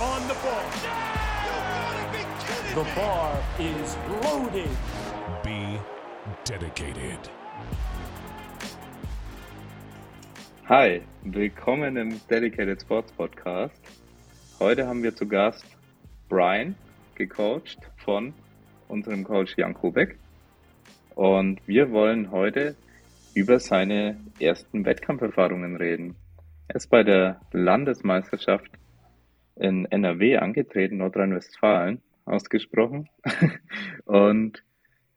on the ball. The bar is loaded. Be dedicated. Hi, willkommen im Dedicated Sports Podcast. Heute haben wir zu Gast Brian, gecoacht von unserem Coach Jan Kubek. Und wir wollen heute über seine ersten Wettkampferfahrungen reden. Er ist bei der Landesmeisterschaft in NRW angetreten, Nordrhein-Westfalen ausgesprochen. Und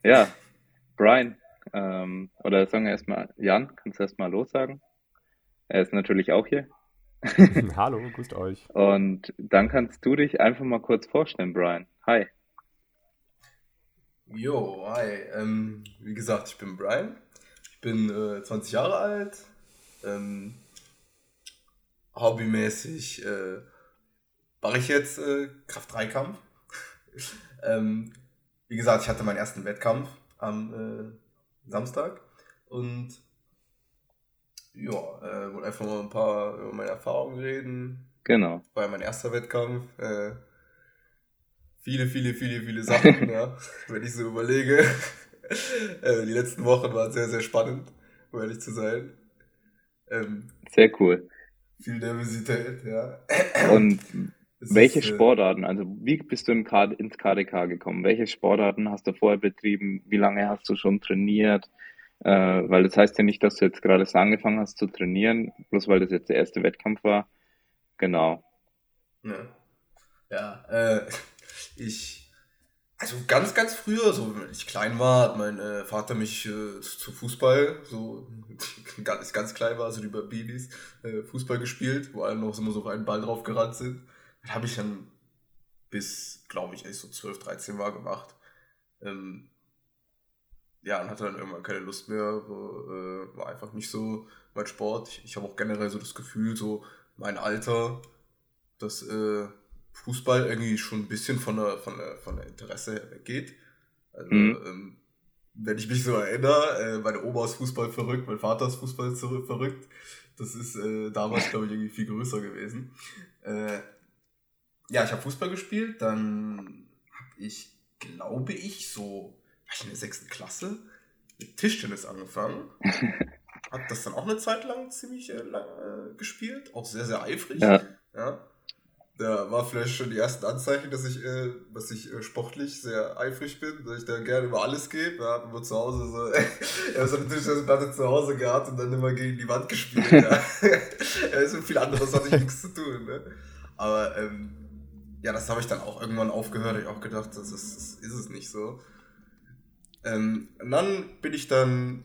ja, Brian, ähm, oder sagen wir erstmal, Jan, kannst du erstmal lossagen? Er ist natürlich auch hier. Hallo, grüßt euch. Und dann kannst du dich einfach mal kurz vorstellen, Brian. Hi. Jo, hi. Ähm, wie gesagt, ich bin Brian. Ich bin äh, 20 Jahre alt. Ähm, hobbymäßig äh, mache ich jetzt äh, Kraft-3-Kampf. ähm, wie gesagt, ich hatte meinen ersten Wettkampf am äh, Samstag und ja, äh, wollte einfach mal ein paar über meine Erfahrungen reden. Genau. War mein erster Wettkampf. Äh, viele, viele, viele, viele Sachen, ja, wenn ich so überlege. äh, die letzten Wochen waren sehr, sehr spannend, um ehrlich zu sein. Ähm, sehr cool. Viel Nervosität, ja. Und es welche ist, äh, Sportarten, also wie bist du in K ins KDK gekommen? Welche Sportarten hast du vorher betrieben? Wie lange hast du schon trainiert? Äh, weil das heißt ja nicht, dass du jetzt gerade so angefangen hast zu trainieren, bloß weil das jetzt der erste Wettkampf war. Genau. Ja, ja äh, ich, also ganz, ganz früher, so wenn ich klein war, hat mein äh, Vater mich äh, zu Fußball, so ganz, ganz klein war, also über Babys, äh, Fußball gespielt, wo alle noch immer so auf einen Ball drauf gerannt sind. Habe ich dann bis, glaube ich, als ich so 12, 13 war gemacht. Ähm, ja, und hatte dann irgendwann keine Lust mehr, so, äh, war einfach nicht so mein Sport. Ich, ich habe auch generell so das Gefühl, so mein Alter, dass äh, Fußball irgendwie schon ein bisschen von der, von der, von der Interesse her weggeht. Also, mhm. ähm, wenn ich mich so erinnere, äh, meine Oma ist Fußball verrückt, mein Vater ist Fußball verrückt. Das ist äh, damals, glaube ich, irgendwie viel größer gewesen. Ja, ich habe Fußball gespielt, dann habe ich, glaube ich, so, war ich in der sechsten Klasse, mit Tischtennis angefangen. habe das dann auch eine Zeit lang ziemlich äh, lang, äh, gespielt, auch sehr, sehr eifrig. Ja. ja da war vielleicht schon die ersten Anzeichen, dass ich, äh, dass ich äh, sportlich sehr eifrig bin, dass ich da gerne über alles gebe. Wir hatten immer zu Hause so, er hat so eine Tischtennisplatte zu Hause gehabt und dann immer gegen die Wand gespielt. ja. ja, so viel anderes hatte ich nichts zu tun. Ne? Aber ähm, ja, das habe ich dann auch irgendwann aufgehört. Ich auch gedacht, das ist, das ist es nicht so. Ähm, und dann bin ich dann,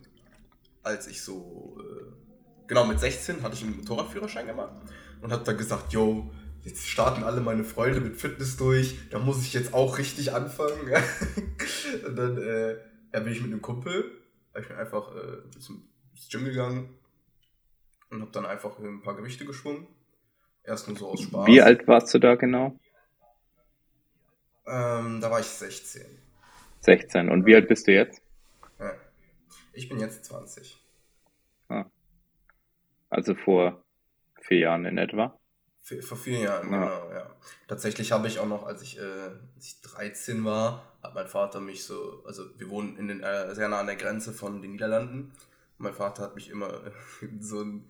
als ich so, äh, genau mit 16 hatte ich einen Motorradführerschein gemacht und habe dann gesagt, yo, jetzt starten alle meine Freunde mit Fitness durch, da muss ich jetzt auch richtig anfangen. und dann äh, ja, bin ich mit einem Kumpel, ich bin einfach äh, zum Gym gegangen und habe dann einfach ein paar Gewichte geschwungen. Erst nur so aus Spaß. Wie alt warst du da genau? Ähm, da war ich 16. 16. Und wie alt bist du jetzt? Ja. Ich bin jetzt 20. Ah. Also vor vier Jahren in etwa? Vor vier Jahren, ja. genau, ja. Tatsächlich habe ich auch noch, als ich, äh, als ich 13 war, hat mein Vater mich so, also wir wohnen in den, äh, sehr nah an der Grenze von den Niederlanden. mein Vater hat mich immer so ein,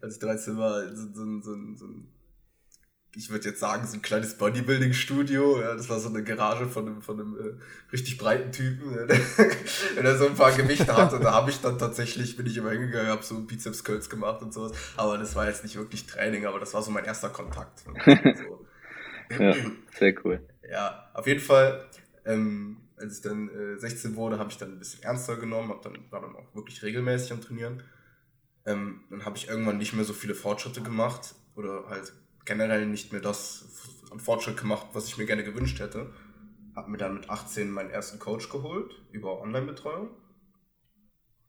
als ich 13 war, so, so, so, so ein ich würde jetzt sagen, so ein kleines Bodybuilding-Studio. Ja, das war so eine Garage von einem, von einem äh, richtig breiten Typen, ja, wenn er so ein paar Gewichte hatte. Da habe ich dann tatsächlich, bin ich immer hingegangen, habe so Bizeps-Curls gemacht und sowas. Aber das war jetzt nicht wirklich Training, aber das war so mein erster Kontakt. So. ja, sehr cool. Ja, auf jeden Fall, ähm, als ich dann äh, 16 wurde, habe ich dann ein bisschen ernster genommen, hab dann, war dann auch wirklich regelmäßig am Trainieren. Ähm, dann habe ich irgendwann nicht mehr so viele Fortschritte gemacht oder halt generell nicht mehr das an Fortschritt gemacht, was ich mir gerne gewünscht hätte. Habe mir dann mit 18 meinen ersten Coach geholt über Online-Betreuung.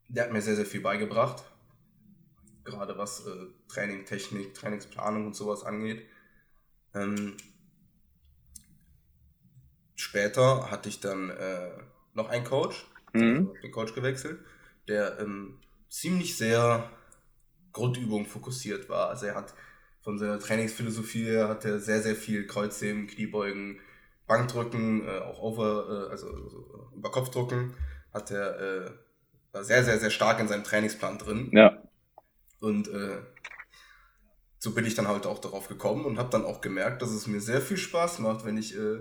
Der hat mir sehr, sehr viel beigebracht. Gerade was äh, Training, Technik, Trainingsplanung und sowas angeht. Ähm, später hatte ich dann äh, noch einen Coach, mhm. also den Coach gewechselt, der ähm, ziemlich sehr Grundübung fokussiert war. Also er hat von seiner Trainingsphilosophie her hat er sehr, sehr viel Kreuzheben, Kniebeugen, Bankdrücken, äh, auch over, äh, also, also über Kopfdrücken, hat er äh, war sehr, sehr, sehr stark in seinem Trainingsplan drin. Ja. Und äh, so bin ich dann halt auch darauf gekommen und habe dann auch gemerkt, dass es mir sehr viel Spaß macht, wenn ich äh,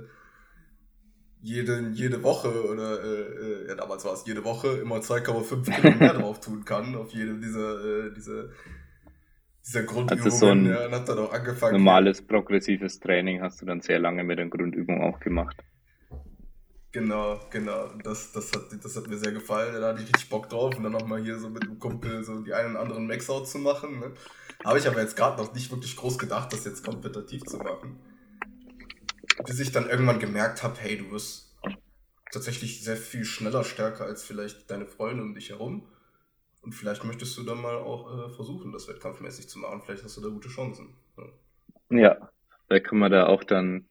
jede, jede Woche oder äh, äh ja, damals war es jede Woche immer 2,5 Kilo mehr drauf tun kann auf jede dieser, äh, diese, dieser Grundübungen. Also so ein ja, hat dann auch angefangen. Normales progressives Training hast du dann sehr lange mit den Grundübungen auch gemacht. Genau, genau. Das, das, hat, das hat mir sehr gefallen. Da hatte ich richtig Bock drauf und dann nochmal hier so mit dem Kumpel so die einen oder anderen Max-Out zu machen. Ne? Habe ich aber jetzt gerade noch nicht wirklich groß gedacht, das jetzt kompetitiv zu machen. Bis ich dann irgendwann gemerkt habe, hey, du wirst tatsächlich sehr viel schneller stärker als vielleicht deine Freunde um dich herum. Und vielleicht möchtest du dann mal auch äh, versuchen, das wettkampfmäßig zu machen. Vielleicht hast du da gute Chancen. Ja, ja vielleicht können wir da auch dann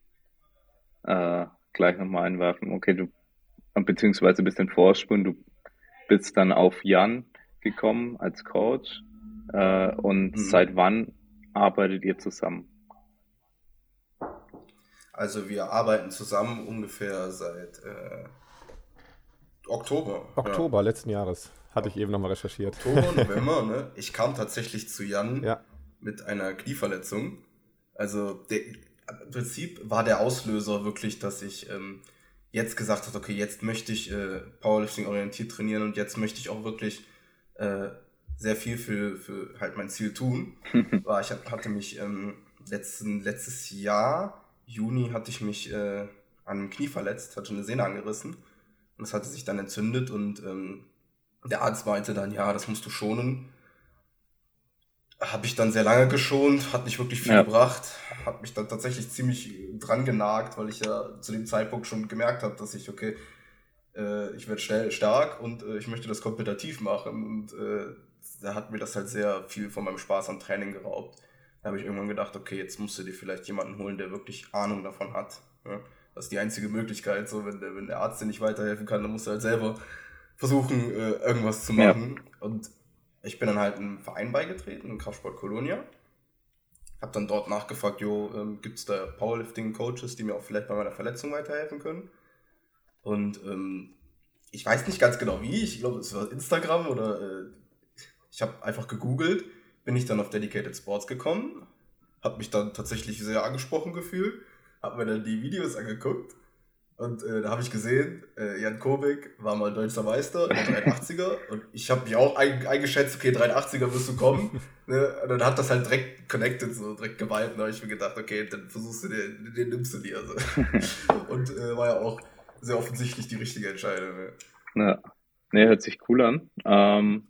äh, gleich nochmal einwerfen. Okay, du, beziehungsweise ein bisschen vorspulen, du bist dann auf Jan gekommen als Coach. Äh, und mhm. seit wann arbeitet ihr zusammen? Also wir arbeiten zusammen ungefähr seit äh, Oktober. Oktober ja. letzten Jahres. Hatte ich eben nochmal recherchiert. Oktober, November, ne? Ich kam tatsächlich zu Jan ja. mit einer Knieverletzung. Also der, im Prinzip war der Auslöser wirklich, dass ich ähm, jetzt gesagt habe, okay, jetzt möchte ich äh, Powerlifting orientiert trainieren und jetzt möchte ich auch wirklich äh, sehr viel für, für halt mein Ziel tun. war, ich hatte mich ähm, letzten, letztes Jahr, Juni, hatte ich mich äh, an einem Knie verletzt, hatte eine Sehne angerissen und das hatte sich dann entzündet und ähm, der Arzt meinte dann, ja, das musst du schonen habe ich dann sehr lange geschont, hat nicht wirklich viel ja. gebracht, hat mich dann tatsächlich ziemlich dran genagt, weil ich ja zu dem Zeitpunkt schon gemerkt habe, dass ich, okay, äh, ich werde schnell stark und äh, ich möchte das kompetitiv machen und äh, da hat mir das halt sehr viel von meinem Spaß am Training geraubt. Da habe ich irgendwann gedacht, okay, jetzt musst du dir vielleicht jemanden holen, der wirklich Ahnung davon hat. Ja? Das ist die einzige Möglichkeit, so wenn der, wenn der Arzt dir nicht weiterhelfen kann, dann musst du halt selber versuchen, äh, irgendwas zu machen. Ja. Und ich bin dann halt einem Verein beigetreten, im Kraftsport Kolonia. Hab dann dort nachgefragt, jo, ähm, gibt es da Powerlifting-Coaches, die mir auch vielleicht bei meiner Verletzung weiterhelfen können? Und ähm, ich weiß nicht ganz genau wie, ich glaube, es war Instagram oder äh, ich habe einfach gegoogelt, bin ich dann auf Dedicated Sports gekommen, habe mich dann tatsächlich sehr angesprochen gefühlt, habe mir dann die Videos angeguckt und äh, da habe ich gesehen, äh, Jan Kobik war mal deutscher Meister in der 380er und ich habe mich auch ein, eingeschätzt, okay, 380er wirst du kommen. ne? Und dann hat das halt direkt connected, so direkt geweiht. Und da habe ich mir gedacht, okay, dann versuchst du den, den nimmst du dir. Also. und äh, war ja auch sehr offensichtlich die richtige Entscheidung. Ne? Ja, ne, hört sich cool an. Ähm,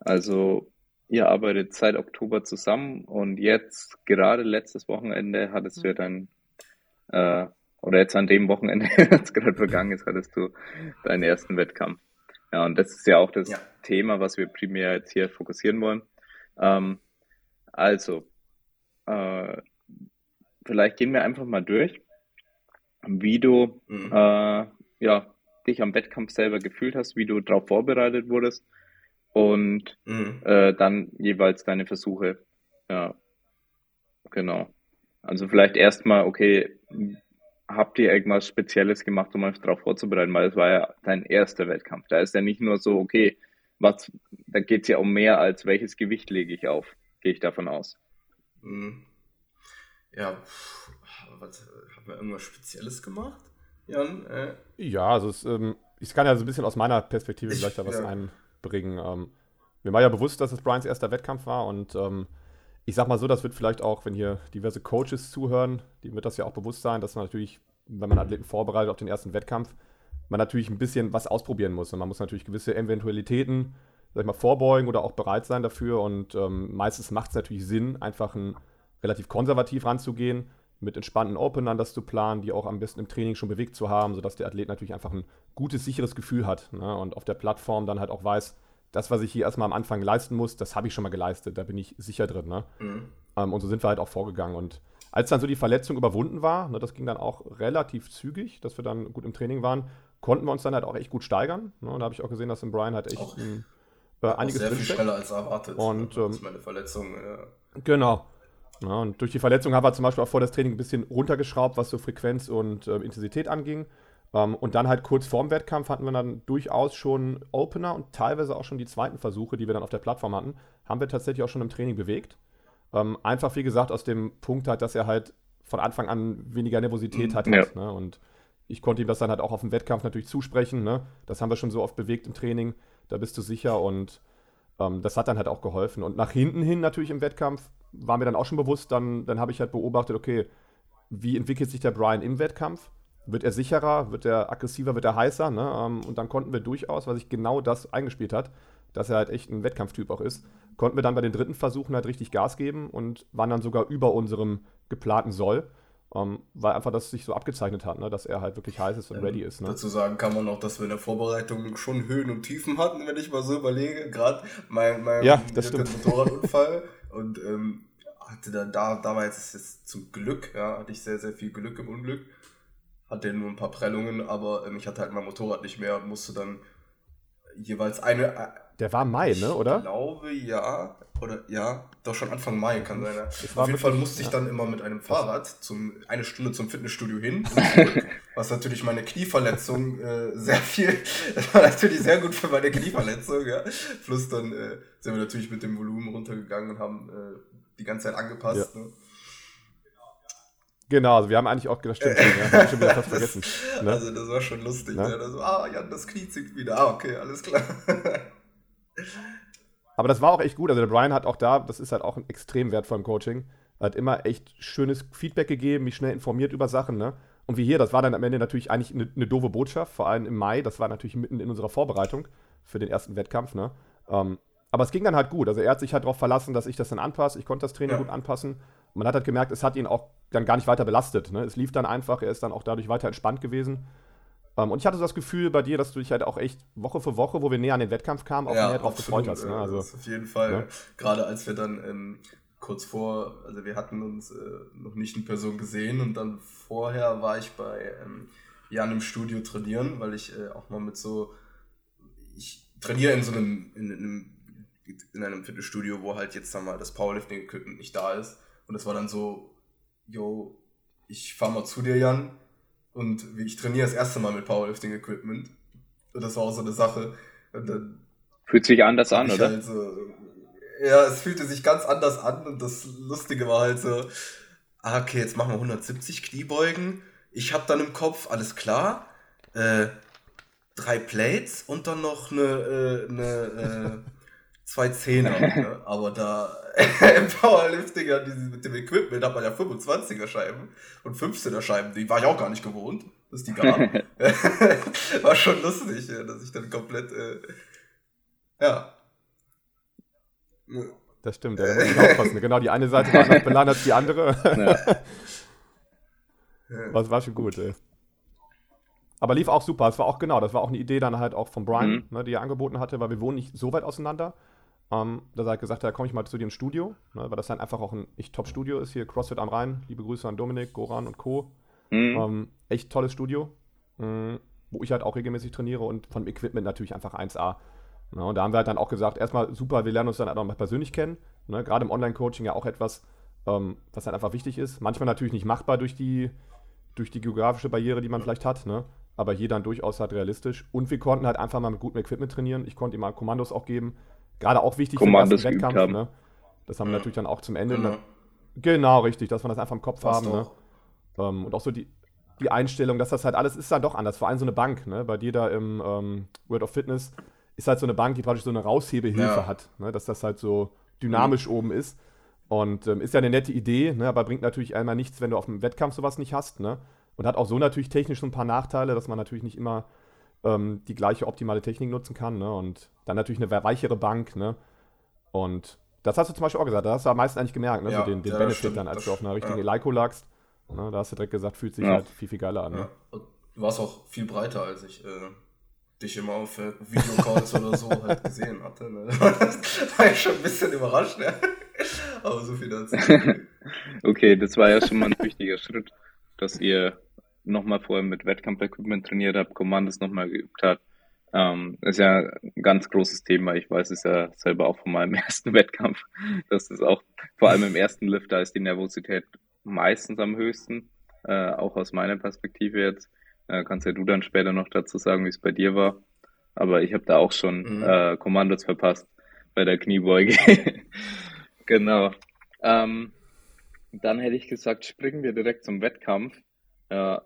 also ihr arbeitet seit Oktober zusammen und jetzt, gerade letztes Wochenende, hattest du ja dein äh, oder jetzt an dem Wochenende, das gerade vergangen ist, hattest du deinen ersten Wettkampf. Ja, und das ist ja auch das ja. Thema, was wir primär jetzt hier fokussieren wollen. Ähm, also, äh, vielleicht gehen wir einfach mal durch, wie du mhm. äh, ja, dich am Wettkampf selber gefühlt hast, wie du darauf vorbereitet wurdest und mhm. äh, dann jeweils deine Versuche. Ja, genau. Also vielleicht erstmal, okay, habt ihr irgendwas Spezielles gemacht, um euch darauf vorzubereiten? Weil es war ja dein erster Wettkampf. Da ist ja nicht nur so, okay, was, da geht es ja um mehr als welches Gewicht lege ich auf, gehe ich davon aus. Mhm. Ja, was, haben wir irgendwas Spezielles gemacht, Jan? Äh? Ja, also es, ähm, ich kann ja so ein bisschen aus meiner Perspektive ich, vielleicht da was ja. einbringen. Ähm, mir war ja bewusst, dass es Brians erster Wettkampf war und ähm, ich sag mal so, das wird vielleicht auch, wenn hier diverse Coaches zuhören, die wird das ja auch bewusst sein, dass man natürlich, wenn man Athleten vorbereitet auf den ersten Wettkampf, man natürlich ein bisschen was ausprobieren muss. Und man muss natürlich gewisse Eventualitäten, sag ich mal, vorbeugen oder auch bereit sein dafür. Und ähm, meistens macht es natürlich Sinn, einfach ein, relativ konservativ ranzugehen, mit entspannten Openern das zu planen, die auch am besten im Training schon bewegt zu haben, sodass der Athlet natürlich einfach ein gutes, sicheres Gefühl hat ne? und auf der Plattform dann halt auch weiß, das, was ich hier erstmal am Anfang leisten muss, das habe ich schon mal geleistet. Da bin ich sicher drin. Ne? Mhm. Ähm, und so sind wir halt auch vorgegangen. Und als dann so die Verletzung überwunden war, ne, das ging dann auch relativ zügig, dass wir dann gut im Training waren, konnten wir uns dann halt auch echt gut steigern. Ne? Und da habe ich auch gesehen, dass im Brian halt echt auch, ein, äh, einiges sehr viel schneller als erwartet. Und ähm, meine Verletzung. Ja. Genau. Ja, und durch die Verletzung haben wir zum Beispiel auch vor das Training ein bisschen runtergeschraubt, was so Frequenz und äh, Intensität anging. Ähm, und dann halt kurz vorm Wettkampf hatten wir dann durchaus schon Opener und teilweise auch schon die zweiten Versuche, die wir dann auf der Plattform hatten, haben wir tatsächlich auch schon im Training bewegt. Ähm, einfach, wie gesagt, aus dem Punkt halt, dass er halt von Anfang an weniger Nervosität hat. Ja. ne? Und ich konnte ihm das dann halt auch auf dem Wettkampf natürlich zusprechen. Ne? Das haben wir schon so oft bewegt im Training. Da bist du sicher und ähm, das hat dann halt auch geholfen. Und nach hinten hin natürlich im Wettkampf war mir dann auch schon bewusst, dann, dann habe ich halt beobachtet, okay, wie entwickelt sich der Brian im Wettkampf? Wird er sicherer, wird er aggressiver, wird er heißer? Ne? Ähm, und dann konnten wir durchaus, weil sich genau das eingespielt hat, dass er halt echt ein Wettkampftyp auch ist, konnten wir dann bei den dritten Versuchen halt richtig Gas geben und waren dann sogar über unserem geplanten Soll. Um, ähm, weil einfach das sich so abgezeichnet hat, ne? dass er halt wirklich heiß ist und ähm, ready ist. Ne? Dazu sagen kann man auch, dass wir in der Vorbereitung schon Höhen und Tiefen hatten, wenn ich mal so überlege. Gerade mein, mein ja, Motorradunfall. und ähm, hatte dann da, damals ist es zum Glück, ja, hatte ich sehr, sehr viel Glück im Unglück. Hatte nur ein paar Prellungen, aber ähm, ich hatte halt mein Motorrad nicht mehr und musste dann jeweils eine. Äh, der war Mai, ne, oder? Ich glaube ja. Oder ja, doch schon Anfang Mai kann sein. Auf jeden Fall musste ich dann immer mit einem Fahrrad zum, eine Stunde zum Fitnessstudio hin was natürlich meine Knieverletzung äh, sehr viel, das war natürlich sehr gut für meine Knieverletzung, ja. Plus dann äh, sind wir natürlich mit dem Volumen runtergegangen und haben äh, die ganze Zeit angepasst. Ja. Ne? Genau, also wir haben eigentlich auch gedacht, stimmt, ja, hab ich schon wieder fast vergessen. Ne? Also das war schon lustig. Ne? Ne? So, ah, Jan, das Knie zieht wieder. Ah, okay, alles klar. Aber das war auch echt gut. Also der Brian hat auch da, das ist halt auch ein extrem wertvolles Coaching, hat immer echt schönes Feedback gegeben, mich schnell informiert über Sachen, ne? Und wie hier, das war dann am Ende natürlich eigentlich eine, eine doofe Botschaft, vor allem im Mai, das war natürlich mitten in unserer Vorbereitung für den ersten Wettkampf, ne? Ähm, aber es ging dann halt gut. Also er hat sich halt darauf verlassen, dass ich das dann anpasse. Ich konnte das Training ja. gut anpassen. Man hat halt gemerkt, es hat ihn auch dann gar nicht weiter belastet. Ne? Es lief dann einfach, er ist dann auch dadurch weiter entspannt gewesen. Ähm, und ich hatte so das Gefühl bei dir, dass du dich halt auch echt Woche für Woche, wo wir näher an den Wettkampf kamen, auch ja, mehr drauf gefreut hast. Ne? Also, auf jeden Fall. Ja. Gerade als wir dann ähm, kurz vor, also wir hatten uns äh, noch nicht in Person gesehen und dann vorher war ich bei ähm, Jan im Studio trainieren, weil ich äh, auch mal mit so, ich trainiere in so einem, in, in einem in einem Fitnessstudio, wo halt jetzt dann mal das Powerlifting-Equipment nicht da ist. Und das war dann so, yo, ich fahr mal zu dir, Jan. Und ich trainiere das erste Mal mit Powerlifting-Equipment. Und das war auch so eine Sache. Und dann Fühlt sich anders an, oder? Halt so, ja, es fühlte sich ganz anders an. Und das Lustige war halt so, ah, okay, jetzt machen wir 170 Kniebeugen. Ich habe dann im Kopf, alles klar, äh, drei Plates und dann noch eine, äh, eine äh, zwei Zehner. ne? Aber da im Powerlifting ja, mit dem Equipment hat man ja 25er Scheiben und 15er Scheiben. Die war ich auch gar nicht gewohnt, dass die gab. war schon lustig, dass ich dann komplett, äh, ja. Das stimmt, ja, da muss ich aufpassen. Genau, die eine Seite war anders beladen als die andere. Ja. Was war schon gut, ey. Aber lief auch super. Es war auch genau, das war auch eine Idee dann halt auch von Brian, mhm. ne, die er angeboten hatte, weil wir wohnen nicht so weit auseinander. Ähm, da hat er gesagt, da komme ich mal zu dir ins Studio, ne, weil das dann einfach auch ein echt Top-Studio ist hier, CrossFit am Rhein. Liebe Grüße an Dominik, Goran und Co. Mhm. Ähm, echt tolles Studio, mh, wo ich halt auch regelmäßig trainiere und von dem Equipment natürlich einfach 1A. Ne, und da haben wir halt dann auch gesagt, erstmal super, wir lernen uns dann auch mal persönlich kennen. Ne, Gerade im Online-Coaching ja auch etwas, ähm, was dann einfach wichtig ist. Manchmal natürlich nicht machbar durch die, durch die geografische Barriere, die man vielleicht hat, ne? aber hier dann durchaus halt realistisch. Und wir konnten halt einfach mal mit gutem Equipment trainieren. Ich konnte ihm mal Kommandos auch geben Gerade auch wichtig Kommandos für den Wettkampf. Haben. Ne? Das haben wir natürlich dann auch zum Ende. Genau, genau richtig, dass wir das einfach im Kopf Passt haben. Ne? Ähm, und auch so die, die Einstellung, dass das halt alles ist dann doch anders. Vor allem so eine Bank, ne? bei dir da im ähm, World of Fitness ist halt so eine Bank, die praktisch so eine Raushebehilfe ja. hat. Ne? Dass das halt so dynamisch mhm. oben ist. Und ähm, ist ja eine nette Idee, ne? aber bringt natürlich einmal nichts, wenn du auf dem Wettkampf sowas nicht hast. Ne? Und hat auch so natürlich technisch so ein paar Nachteile, dass man natürlich nicht immer ähm, die gleiche optimale Technik nutzen kann. Ne? Und dann natürlich eine weichere Bank. Ne? Und das hast du zum Beispiel auch gesagt. Da hast du am meisten eigentlich gemerkt, ne? Ja, so den, den ja, Benefit stimmt, dann, als du auf einer richtigen ja. Eleiko lagst. Ne? Da hast du direkt gesagt, fühlt sich ja. halt viel, viel geiler an. Ne? Du warst auch viel breiter, als ich äh, dich immer auf äh, Videocalls oder so halt gesehen hatte. Ne? Das war ich schon ein bisschen überrascht. Ne? Aber so viel dazu. okay, das war ja schon mal ein wichtiger Schritt, dass ihr nochmal vorher mit Wettkampf-Equipment trainiert habt, Kommandos nochmal geübt habt. Ähm, ist ja ein ganz großes Thema. Ich weiß es ja selber auch von meinem ersten Wettkampf, dass es auch vor allem im ersten Lift, da ist die Nervosität meistens am höchsten, äh, auch aus meiner Perspektive jetzt. Äh, kannst ja du dann später noch dazu sagen, wie es bei dir war. Aber ich habe da auch schon mhm. äh, Kommandos verpasst bei der Kniebeuge. genau. Ähm, dann hätte ich gesagt, springen wir direkt zum Wettkampf. Äh,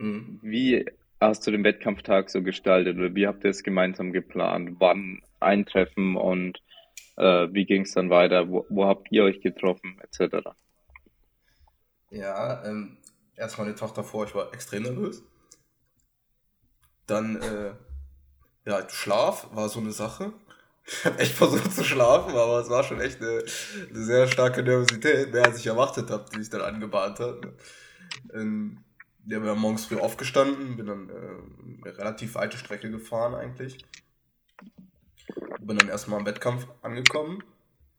mhm. Wie hast du den Wettkampftag so gestaltet oder wie habt ihr es gemeinsam geplant? Wann eintreffen und äh, wie ging es dann weiter? Wo, wo, habt ihr euch getroffen, etc.? Ja, ähm, erst meine Tochter vor, ich war extrem nervös. Dann, äh, ja, Schlaf war so eine Sache. Ich habe echt versucht zu schlafen, aber es war schon echt eine, eine sehr starke Nervosität, mehr als ich erwartet habe, die sich dann angebahnt hat. Ähm, ja, bin morgens früh aufgestanden, bin dann äh, eine relativ weite Strecke gefahren eigentlich. Bin dann erstmal am Wettkampf angekommen,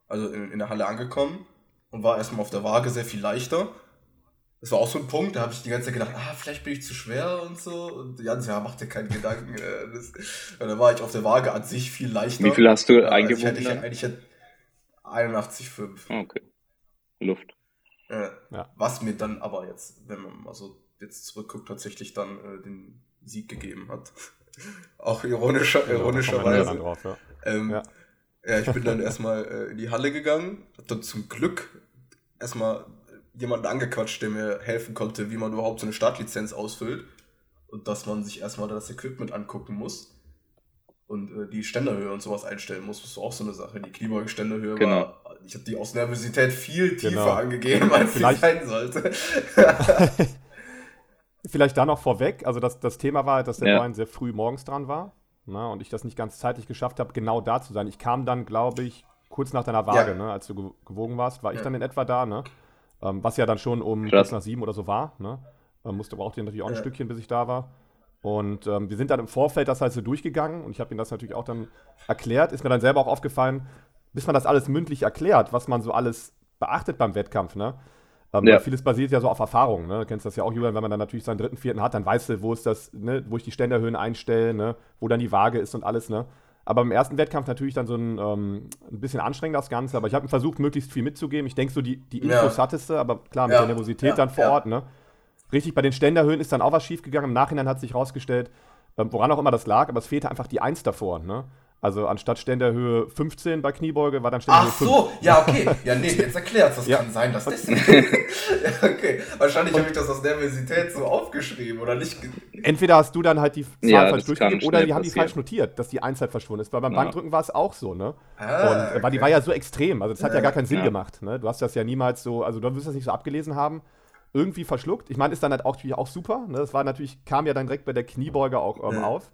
also in, in der Halle angekommen und war erstmal auf der Waage sehr viel leichter. Das war auch so ein Punkt, da habe ich die ganze Zeit gedacht, ah, vielleicht bin ich zu schwer und so. Und Jans, ja, mach dir keinen Gedanken. Äh, das, da war ich auf der Waage an sich viel leichter. Wie viel hast du eingewogen? Also ich hätte, ich hätte 81,5. Okay. Luft. Äh, ja. Was mir dann aber jetzt, wenn man mal so jetzt zurückguckt, tatsächlich dann äh, den Sieg gegeben hat. Auch ironischer, ja, ironischerweise. Drauf, ja. Ähm, ja. ja. ich bin dann erstmal äh, in die Halle gegangen, hab dann zum Glück erstmal jemanden angequatscht, der mir helfen konnte, wie man überhaupt so eine Startlizenz ausfüllt und dass man sich erstmal das Equipment angucken muss und äh, die Ständerhöhe und sowas einstellen muss. Das ist auch so eine Sache. Die Kniebeuge-Ständerhöhe genau. war, ich habe die aus Nervosität viel tiefer genau. angegeben, als sie sein sollte. Vielleicht da noch vorweg, also das, das Thema war, dass der ja. Brian sehr früh morgens dran war ne, und ich das nicht ganz zeitlich geschafft habe, genau da zu sein. Ich kam dann, glaube ich, kurz nach deiner Waage, ja. ne, als du gewogen warst, war ich dann in etwa da, ne? Ähm, was ja dann schon um Krass. kurz nach sieben oder so war. Ne? Ähm, musste brauchte natürlich auch ein Stückchen, bis ich da war. Und ähm, wir sind dann im Vorfeld das halt so durchgegangen und ich habe ihm das natürlich auch dann erklärt. Ist mir dann selber auch aufgefallen, bis man das alles mündlich erklärt, was man so alles beachtet beim Wettkampf, ne? Ähm, ja. Vieles basiert ja so auf Erfahrung. Ne? Du kennst das ja auch, Julian, wenn man dann natürlich seinen dritten, vierten hat, dann weißt du, wo ist das, ne? wo ich die Ständerhöhen einstelle, ne? wo dann die Waage ist und alles. Ne? Aber im ersten Wettkampf natürlich dann so ein, ähm, ein bisschen anstrengend das Ganze. Aber ich habe versucht, möglichst viel mitzugeben. Ich denke, so die, die Infos ja. hattest du, aber klar, mit ja. der Nervosität dann vor Ort. Ne? Richtig, bei den Ständerhöhen ist dann auch was schiefgegangen. Im Nachhinein hat sich herausgestellt, ähm, woran auch immer das lag, aber es fehlte einfach die Eins davor. Ne? Also anstatt Ständerhöhe 15 bei Kniebeuge war dann Ständerhöhe Ach so, 5. ja, okay. Ja, nee, jetzt erklärt's. Das ja. kann sein, dass das. ja, okay. Wahrscheinlich habe ich das aus Nervosität so aufgeschrieben oder nicht. Entweder hast du dann halt die Zahl ja, falsch durchgegeben oder die haben die falsch notiert, dass die Einzeit verschwunden ist. Weil beim ja. Bankdrücken war es auch so, ne? Ah, Und, okay. Weil die war ja so extrem. Also das hat ja gar keinen Sinn gemacht. Ne? Du hast das ja niemals so, also du wirst das nicht so abgelesen haben irgendwie verschluckt. Ich meine, ist dann halt auch, auch super. Ne? Das war natürlich, kam ja dann direkt bei der Kniebeuge auch ähm, auf.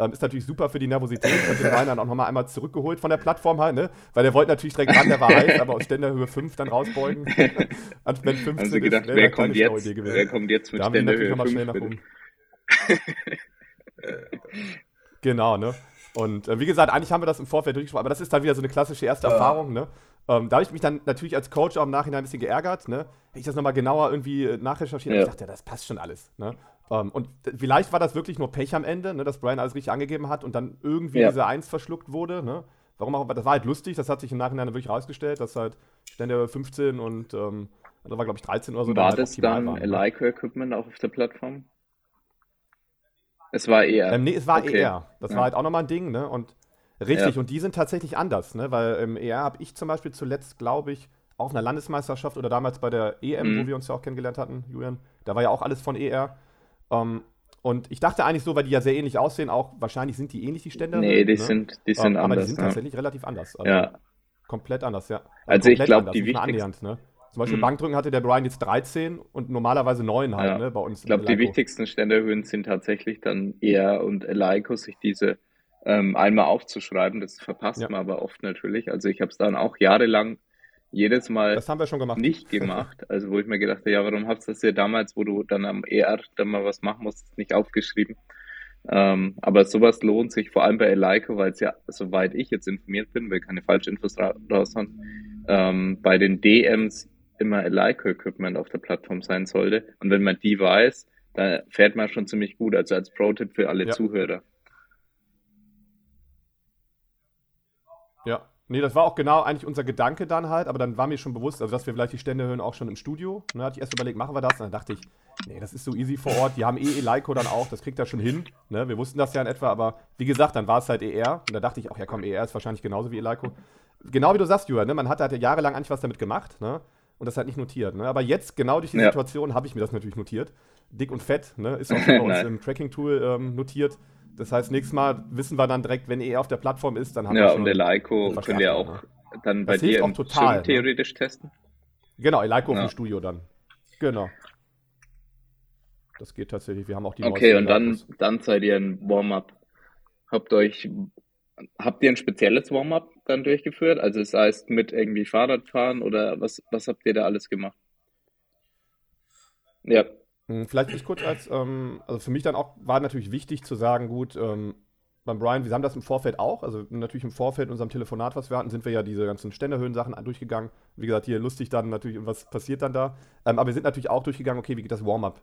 Ähm, ist natürlich super für die Nervosität. Hat den Wein dann auch nochmal einmal zurückgeholt von der Plattform halt, ne? Weil der wollte natürlich direkt ran, der war heiß, aber aus Ständerhöhe 5 dann rausbeugen. Anstatt 15 Haben Sie gedacht, wer kommt, jetzt, wer kommt jetzt mit Ständerhöhe 5? Schnell nach oben. genau, ne? Und äh, wie gesagt, eigentlich haben wir das im Vorfeld durchgesprochen, aber das ist dann wieder so eine klassische erste ja. Erfahrung, ne? Ähm, da habe ich mich dann natürlich als Coach auch im Nachhinein ein bisschen geärgert, ne? Hätte ich das nochmal genauer irgendwie äh, nachrecherchiert, ja. ich dachte, ja, das passt schon alles, ne? Um, ähm, und vielleicht war das wirklich nur Pech am Ende, ne, dass Brian alles richtig angegeben hat und dann irgendwie ja. diese Eins verschluckt wurde. Ne? Warum auch, das war halt lustig, das hat sich im Nachhinein wirklich rausgestellt, dass halt Stände 15 und ähm, da war glaube ich 13 oder so. War dann halt das dann Leica-Equipment auch auf der Plattform? Es war eher. Ähm, nee, es war okay. ER. Das ja. war halt auch nochmal ein Ding, ne? Und richtig, ja. und die sind tatsächlich anders, ne? Weil im ER habe ich zum Beispiel zuletzt, glaube ich, auf einer Landesmeisterschaft oder damals bei der EM, mhm. wo wir uns ja auch kennengelernt hatten, Julian, da war ja auch alles von ER. Ähm, und ich dachte eigentlich so, weil die ja sehr ähnlich aussehen, auch wahrscheinlich sind die ähnlich, die Ständer. Nee, die ne? sind, die sind um, ähm, anders. Aber die sind ja. tatsächlich relativ anders. Also ja. Komplett anders, ja. Also, also ich glaube, die wichtigsten. Ne? Zum Beispiel mhm. Bankdrücken hatte der Brian jetzt 13 und normalerweise 9 halt, ja. ne, bei uns. Ich glaube, die wichtigsten Ständerhöhen sind tatsächlich dann eher und Eleiko, sich diese ähm, einmal aufzuschreiben. Das verpasst ja. man aber oft natürlich. Also ich habe es dann auch jahrelang jedes Mal das haben wir schon gemacht. nicht gemacht. Also wo ich mir gedacht habe, ja, warum hast du das ja damals, wo du dann am ER dann mal was machen musst, nicht aufgeschrieben? Ähm, aber sowas lohnt sich vor allem bei Eleiko, weil es ja, soweit ich jetzt informiert bin, will keine falschen Infos raushauen, ähm, bei den DMs immer Eleiko-Equipment auf der Plattform sein sollte. Und wenn man die weiß, dann fährt man schon ziemlich gut. Also als Pro-Tipp für alle ja. Zuhörer. Ja, nee, das war auch genau eigentlich unser Gedanke dann halt, aber dann war mir schon bewusst, also dass wir vielleicht die Stände hören auch schon im Studio. Und dann hatte ich erst überlegt, machen wir das? Und dann dachte ich, nee, das ist so easy vor Ort. Die haben eh Eleiko dann auch, das kriegt er schon hin. Ne? Wir wussten das ja in etwa, aber wie gesagt, dann war es halt ER. Und da dachte ich, ach ja komm, ER ist wahrscheinlich genauso wie Eleiko. Genau wie du sagst, Julian, ne? man hat halt jahrelang eigentlich was damit gemacht, ne? Und das halt nicht notiert. Ne? Aber jetzt, genau durch die ja. Situation, habe ich mir das natürlich notiert. Dick und fett, ne? Ist auch schon bei uns im Tracking-Tool ähm, notiert. Das heißt, nächstes Mal wissen wir dann direkt, wenn er auf der Plattform ist, dann haben ja, wir schon. Ja, und Eleiko können wir auch ne? dann bei das dir im total, ne? theoretisch testen. Genau, Eleiko ja. im Studio dann. Genau. Das geht tatsächlich. Wir haben auch die Okay, und dann, dann seid ihr ein Warm-up. Habt euch, habt ihr ein spezielles Warm-up dann durchgeführt? Also das heißt mit irgendwie Fahrradfahren oder was, was habt ihr da alles gemacht? Ja. Hm, vielleicht nicht kurz als, ähm, also für mich dann auch war natürlich wichtig zu sagen, gut, ähm, beim Brian, wir haben das im Vorfeld auch, also natürlich im Vorfeld in unserem Telefonat, was wir hatten, sind wir ja diese ganzen Ständerhöhen-Sachen durchgegangen. Wie gesagt, hier lustig dann natürlich was passiert dann da. Ähm, aber wir sind natürlich auch durchgegangen, okay, wie geht das Warm-up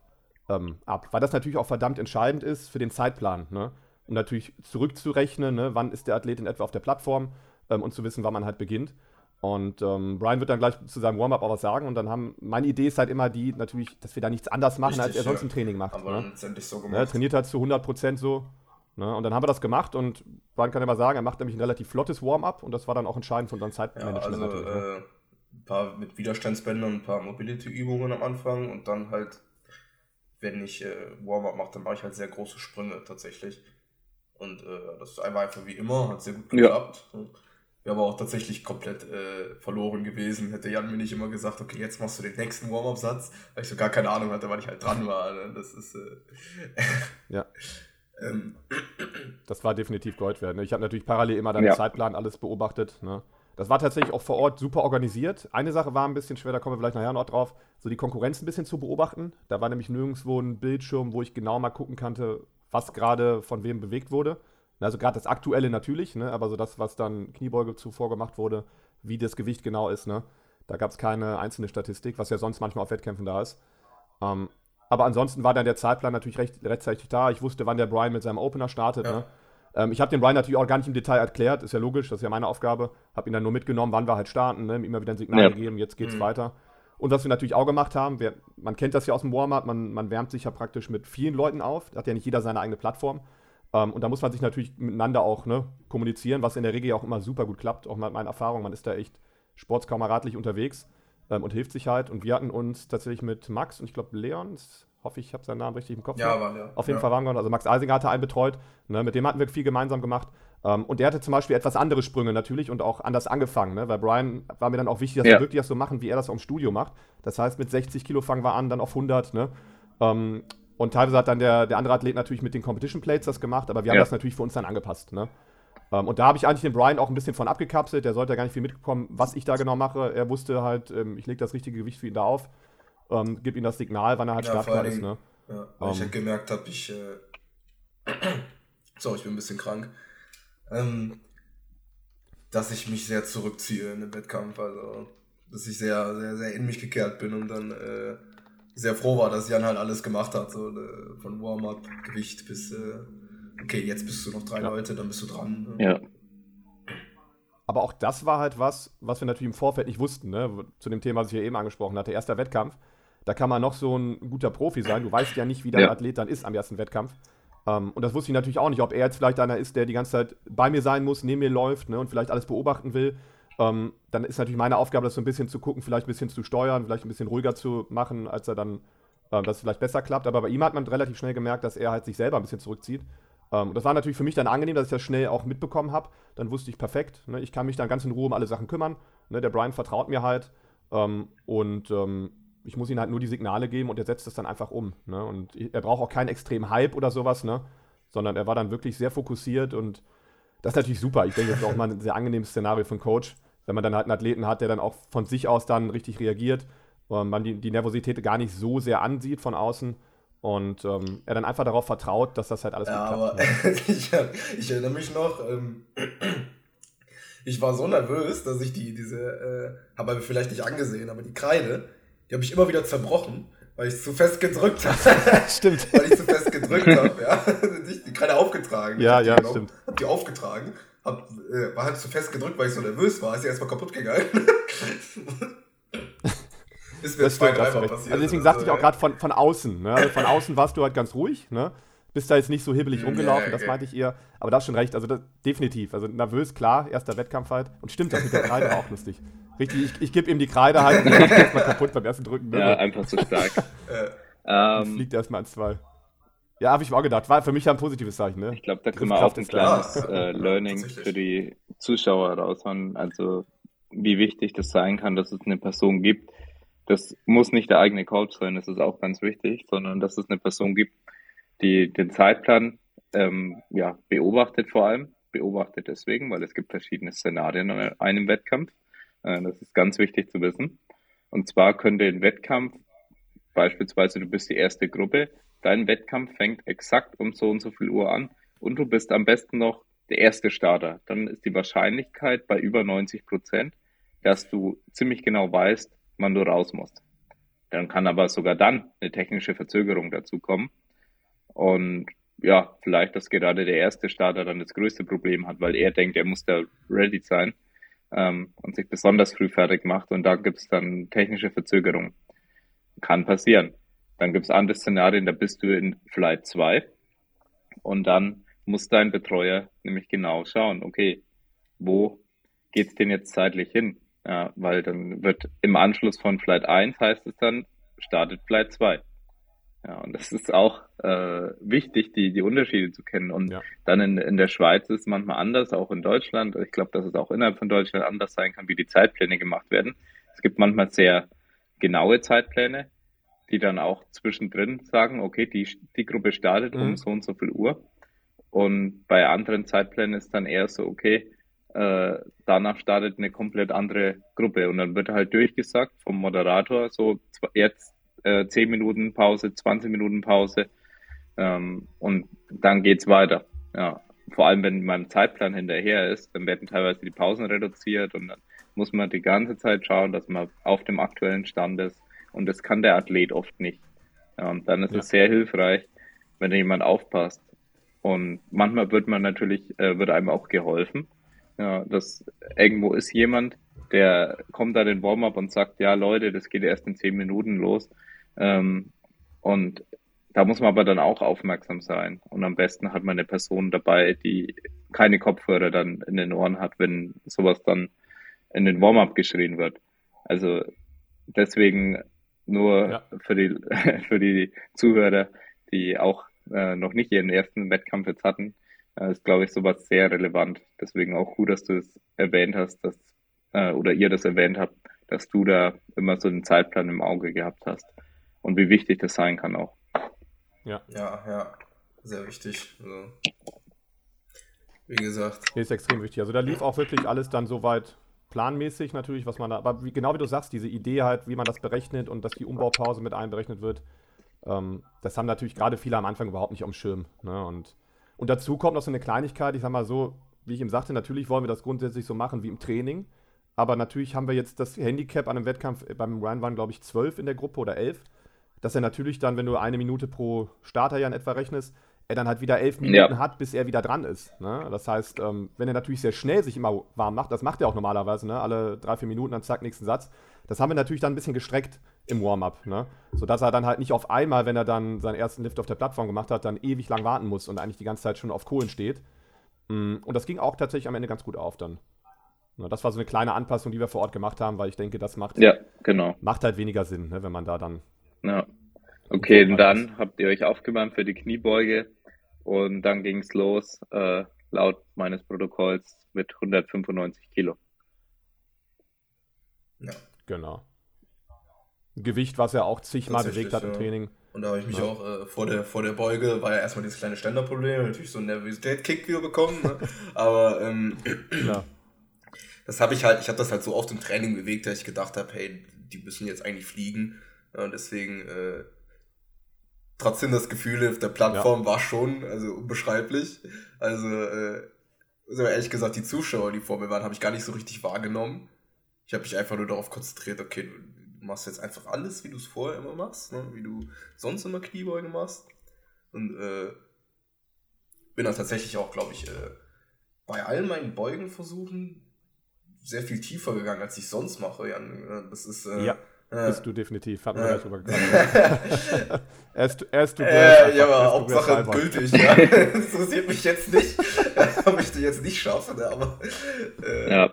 ähm, ab? Weil das natürlich auch verdammt entscheidend ist für den Zeitplan, ne? Um natürlich zurückzurechnen, ne? wann ist der Athlet in etwa auf der Plattform ähm, und zu wissen, wann man halt beginnt. Und ähm, Brian wird dann gleich zu seinem Warm-up auch was sagen. Und dann haben, meine Idee ist halt immer die, natürlich, dass wir da nichts anders machen, Richtig, als er sonst im Training macht. Aber ne? letztendlich so gemacht. Er trainiert halt zu 100% so. Ne? Und dann haben wir das gemacht und Brian kann immer sagen, er macht nämlich ein relativ flottes Warm-up und das war dann auch entscheidend für unseren Zeitmanagement ja, also. Ne? Äh, ein paar mit Widerstandsbändern, ein paar Mobility-Übungen am Anfang und dann halt, wenn ich äh, Warm-up mache, dann mache ich halt sehr große Sprünge tatsächlich. Und äh, das war einfach wie immer, hat sehr gut geklappt. Ja. Wäre aber auch tatsächlich komplett äh, verloren gewesen. Hätte Jan mir nicht immer gesagt, okay, jetzt machst du den nächsten Warm-Up-Satz, weil ich so gar keine Ahnung hatte, weil ich halt dran war. Ne? Das ist. Äh ja. ähm. Das war definitiv Gold wert. Ne? Ich habe natürlich parallel immer deinen ja. Zeitplan alles beobachtet. Ne? Das war tatsächlich auch vor Ort super organisiert. Eine Sache war ein bisschen schwer, da kommen wir vielleicht nachher noch drauf, so die Konkurrenz ein bisschen zu beobachten. Da war nämlich nirgendwo ein Bildschirm, wo ich genau mal gucken konnte, was gerade von wem bewegt wurde. Also gerade das Aktuelle natürlich, ne? aber so das, was dann Kniebeuge zuvor gemacht wurde, wie das Gewicht genau ist, ne? da gab es keine einzelne Statistik, was ja sonst manchmal auf Wettkämpfen da ist. Ähm, aber ansonsten war dann der Zeitplan natürlich recht, rechtzeitig da. Ich wusste, wann der Brian mit seinem Opener startet. Ja. Ne? Ähm, ich habe den Brian natürlich auch gar nicht im Detail erklärt, ist ja logisch, das ist ja meine Aufgabe. Habe ihn dann nur mitgenommen, wann wir halt starten, ne? immer wieder ein Signal ja. gegeben, jetzt geht's mhm. weiter. Und was wir natürlich auch gemacht haben, wir, man kennt das ja aus dem Warm-up, man, man wärmt sich ja praktisch mit vielen Leuten auf. Da hat ja nicht jeder seine eigene Plattform. Ähm, und da muss man sich natürlich miteinander auch ne, kommunizieren, was in der Regel auch immer super gut klappt. Auch mit meiner Erfahrung, man ist da echt sportskameradlich unterwegs ähm, und hilft sich halt. Und wir hatten uns tatsächlich mit Max und ich glaube Leons, hoffe ich, habe seinen Namen richtig im Kopf. Ja, waren ja. Auf jeden ja. Fall waren wir, also Max Eisinger hatte einen betreut, ne, mit dem hatten wir viel gemeinsam gemacht. Ähm, und der hatte zum Beispiel etwas andere Sprünge natürlich und auch anders angefangen, ne? weil Brian war mir dann auch wichtig, dass ja. wir wirklich das so machen, wie er das auch im Studio macht. Das heißt, mit 60 Kilo fangen wir an, dann auf 100. Ne? Ähm, und teilweise hat dann der, der andere Athlet natürlich mit den Competition Plates das gemacht, aber wir haben ja. das natürlich für uns dann angepasst. Ne? Ähm, und da habe ich eigentlich den Brian auch ein bisschen von abgekapselt. Der sollte ja gar nicht viel mitbekommen, was ich da genau mache. Er wusste halt, ähm, ich lege das richtige Gewicht für ihn da auf, ähm, gebe ihm das Signal, wann er halt ja, startklar ist. Ne? Ja, weil um, ich halt gemerkt habe, ich. Äh, sorry, ich bin ein bisschen krank. Ähm, dass ich mich sehr zurückziehe in den Wettkampf. Also, dass ich sehr, sehr, sehr in mich gekehrt bin und dann. Äh, sehr froh war, dass Jan halt alles gemacht hat, so äh, von Warm-up, Gewicht bis, äh, okay, jetzt bist du noch drei ja. Leute, dann bist du dran. Ne? Ja. Aber auch das war halt was, was wir natürlich im Vorfeld nicht wussten, ne? zu dem Thema, was ich hier eben angesprochen hatte. Erster Wettkampf, da kann man noch so ein guter Profi sein. Du weißt ja nicht, wie dein ja. Athlet dann ist am ersten Wettkampf. Um, ähm, und das wusste ich natürlich auch nicht, ob er jetzt vielleicht einer ist, der die ganze Zeit bei mir sein muss, neben mir läuft ne, und vielleicht alles beobachten will ähm, dann ist natürlich meine Aufgabe, das so ein bisschen zu gucken, vielleicht ein bisschen zu steuern, vielleicht ein bisschen ruhiger zu machen, als er dann, ähm, dass es vielleicht besser klappt. Aber bei ihm hat man relativ schnell gemerkt, dass er halt sich selber ein bisschen zurückzieht. Ähm, und das war natürlich für mich dann angenehm, dass ich das schnell auch mitbekommen habe. Dann wusste ich perfekt, ne, ich kann mich dann ganz in Ruhe um alle Sachen kümmern. Ne, der Brian vertraut mir halt. Ähm, und ähm, ich muss ihm halt nur die Signale geben und er setzt das dann einfach um. Ne? Und er braucht auch keinen extremen Hype oder sowas, ne? sondern er war dann wirklich sehr fokussiert und das ist natürlich super. Ich denke, das ist auch mal ein sehr angenehmes Szenario für einen Coach wenn man dann halt einen Athleten hat, der dann auch von sich aus dann richtig reagiert, ähm, man die, die Nervosität gar nicht so sehr ansieht von außen und ähm, er dann einfach darauf vertraut, dass das halt alles ja. Aber ich, ich, erinnere mich noch, ähm, ich war so nervös, dass ich die, diese, äh, habe ich vielleicht nicht angesehen, aber die Kreide, die habe ich immer wieder zerbrochen, weil ich zu fest gedrückt habe. stimmt. weil ich zu fest gedrückt habe, ja. Die Kreide aufgetragen. Ja, ja, stimmt. Hab die aufgetragen hab, äh, war halt zu fest gedrückt, weil ich so nervös war. Ist ja erstmal kaputt gegangen. ist mir das zwei, dreimal passiert. Also deswegen sagte also, ich auch gerade von, von außen. Ne? Also von außen warst du halt ganz ruhig. Ne? Bist da jetzt nicht so hibbelig hm, rumgelaufen, ja, okay. das meinte ich eher. Aber da hast schon recht. Also das, definitiv. Also nervös, klar, erster Wettkampf halt. Und stimmt, das mit der Kreide war auch lustig. Richtig, ich, ich gebe ihm die Kreide halt und dann erstmal kaputt beim ersten Drücken. Ne? Ja, einfach zu stark. ähm, fliegt erstmal an zwei. Ja, habe ich mir auch gedacht. War für mich ja ein positives Zeichen. Ne? Ich glaube, da können wir auch ein kleines äh, Learning für die Zuschauer raushauen. Also, wie wichtig das sein kann, dass es eine Person gibt. Das muss nicht der eigene Coach sein, das ist auch ganz wichtig, sondern dass es eine Person gibt, die den Zeitplan ähm, ja, beobachtet vor allem. Beobachtet deswegen, weil es gibt verschiedene Szenarien in einem Wettkampf. Äh, das ist ganz wichtig zu wissen. Und zwar könnte ein Wettkampf, beispielsweise du bist die erste Gruppe, dein Wettkampf fängt exakt um so und so viel Uhr an und du bist am besten noch der erste Starter. Dann ist die Wahrscheinlichkeit bei über 90 Prozent, dass du ziemlich genau weißt, wann du raus musst. Dann kann aber sogar dann eine technische Verzögerung dazu kommen. Und ja, vielleicht, dass gerade der erste Starter dann das größte Problem hat, weil er denkt, er muss da ready sein ähm, und sich besonders früh fertig macht und da gibt es dann technische Verzögerungen. Kann passieren. Dann gibt es andere Szenarien, da bist du in Flight 2 und dann muss dein Betreuer nämlich genau schauen, okay, wo geht's denn jetzt zeitlich hin? Ja, weil dann wird im Anschluss von Flight 1 heißt es dann, startet Flight 2. Ja, und das ist auch äh, wichtig, die, die Unterschiede zu kennen. Und ja. dann in, in der Schweiz ist es manchmal anders, auch in Deutschland. Ich glaube, dass es auch innerhalb von Deutschland anders sein kann, wie die Zeitpläne gemacht werden. Es gibt manchmal sehr genaue Zeitpläne, die dann auch zwischendrin sagen, okay, die, die Gruppe startet mhm. um so und so viel Uhr. Und bei anderen Zeitplänen ist dann eher so, okay, äh, danach startet eine komplett andere Gruppe. Und dann wird halt durchgesagt vom Moderator, so jetzt äh, 10 Minuten Pause, 20 Minuten Pause ähm, und dann geht's weiter. Ja, vor allem wenn mein Zeitplan hinterher ist, dann werden teilweise die Pausen reduziert und dann muss man die ganze Zeit schauen, dass man auf dem aktuellen Stand ist und das kann der Athlet oft nicht. Und dann ist ja. es sehr hilfreich, wenn jemand aufpasst. Und manchmal wird man natürlich, äh, wird einem auch geholfen. Ja, dass irgendwo ist jemand, der kommt da den Warm-up und sagt, ja Leute, das geht erst in zehn Minuten los. Ähm, und da muss man aber dann auch aufmerksam sein. Und am besten hat man eine Person dabei, die keine Kopfhörer dann in den Ohren hat, wenn sowas dann in den Warm-up geschrien wird. Also deswegen nur ja. für, die, für die Zuhörer, die auch äh, noch nicht ihren ersten Wettkampf jetzt hatten, äh, ist, glaube ich, sowas sehr relevant. Deswegen auch gut, dass du es erwähnt hast, dass, äh, oder ihr das erwähnt habt, dass du da immer so einen Zeitplan im Auge gehabt hast und wie wichtig das sein kann auch. Ja, ja, ja. sehr wichtig. Also, wie gesagt. Nee, ist extrem wichtig. Also da lief auch wirklich alles dann soweit planmäßig natürlich, was man da, aber wie, genau wie du sagst, diese Idee halt, wie man das berechnet und dass die Umbaupause mit einberechnet wird, ähm, das haben natürlich gerade viele am Anfang überhaupt nicht am Schirm. Ne? Und, und dazu kommt noch so eine Kleinigkeit, ich sag mal so, wie ich ihm sagte, natürlich wollen wir das grundsätzlich so machen wie im Training, aber natürlich haben wir jetzt das Handicap an einem Wettkampf, beim Ryan waren glaube ich zwölf in der Gruppe oder elf dass er natürlich dann, wenn du eine Minute pro Starter ja in etwa rechnest, er dann halt wieder elf Minuten ja. hat, bis er wieder dran ist. Ne? Das heißt, ähm, wenn er natürlich sehr schnell sich immer warm macht, das macht er auch normalerweise, ne? alle drei, vier Minuten, dann zack, nächsten Satz. Das haben wir natürlich dann ein bisschen gestreckt im Warm-up, ne? sodass er dann halt nicht auf einmal, wenn er dann seinen ersten Lift auf der Plattform gemacht hat, dann ewig lang warten muss und eigentlich die ganze Zeit schon auf Kohlen steht. Mm, und das ging auch tatsächlich am Ende ganz gut auf dann. Ne, das war so eine kleine Anpassung, die wir vor Ort gemacht haben, weil ich denke, das macht, ja, genau. macht halt weniger Sinn, ne, wenn man da dann ja. Okay, und dann habt ihr euch aufgewärmt für die Kniebeuge und dann ging es los, äh, laut meines Protokolls, mit 195 Kilo. Ja. Genau. Gewicht, was er auch zigmal bewegt hat im Training. Und da habe ich mich ja. auch äh, vor, der, vor der Beuge, war ja erstmal dieses kleine Ständerproblem, natürlich so einen Nervosität-Kick wieder bekommen. Ne? Aber ähm, ja. das habe ich halt, ich habe das halt so oft im Training bewegt, dass ich gedacht habe, hey, die müssen jetzt eigentlich fliegen. und deswegen äh, trotzdem das Gefühl auf der Plattform ja. war schon also unbeschreiblich. Also, äh, also ehrlich gesagt, die Zuschauer, die vor mir waren, habe ich gar nicht so richtig wahrgenommen. Ich habe mich einfach nur darauf konzentriert, okay, du machst jetzt einfach alles, wie du es vorher immer machst, ne? wie du sonst immer Kniebeugen machst. Und äh, bin dann tatsächlich auch, glaube ich, äh, bei allen meinen Beugenversuchen sehr viel tiefer gegangen, als ich sonst mache, Jan. Das ist. Äh, ja. Äh, bist du definitiv. Hat man äh. gleich drüber gequatscht. erst, erst du äh, Ja, aber Hauptsache gültig. Ja. interessiert mich jetzt nicht. Ob ich die jetzt nicht schaffe, ne, aber äh, ja.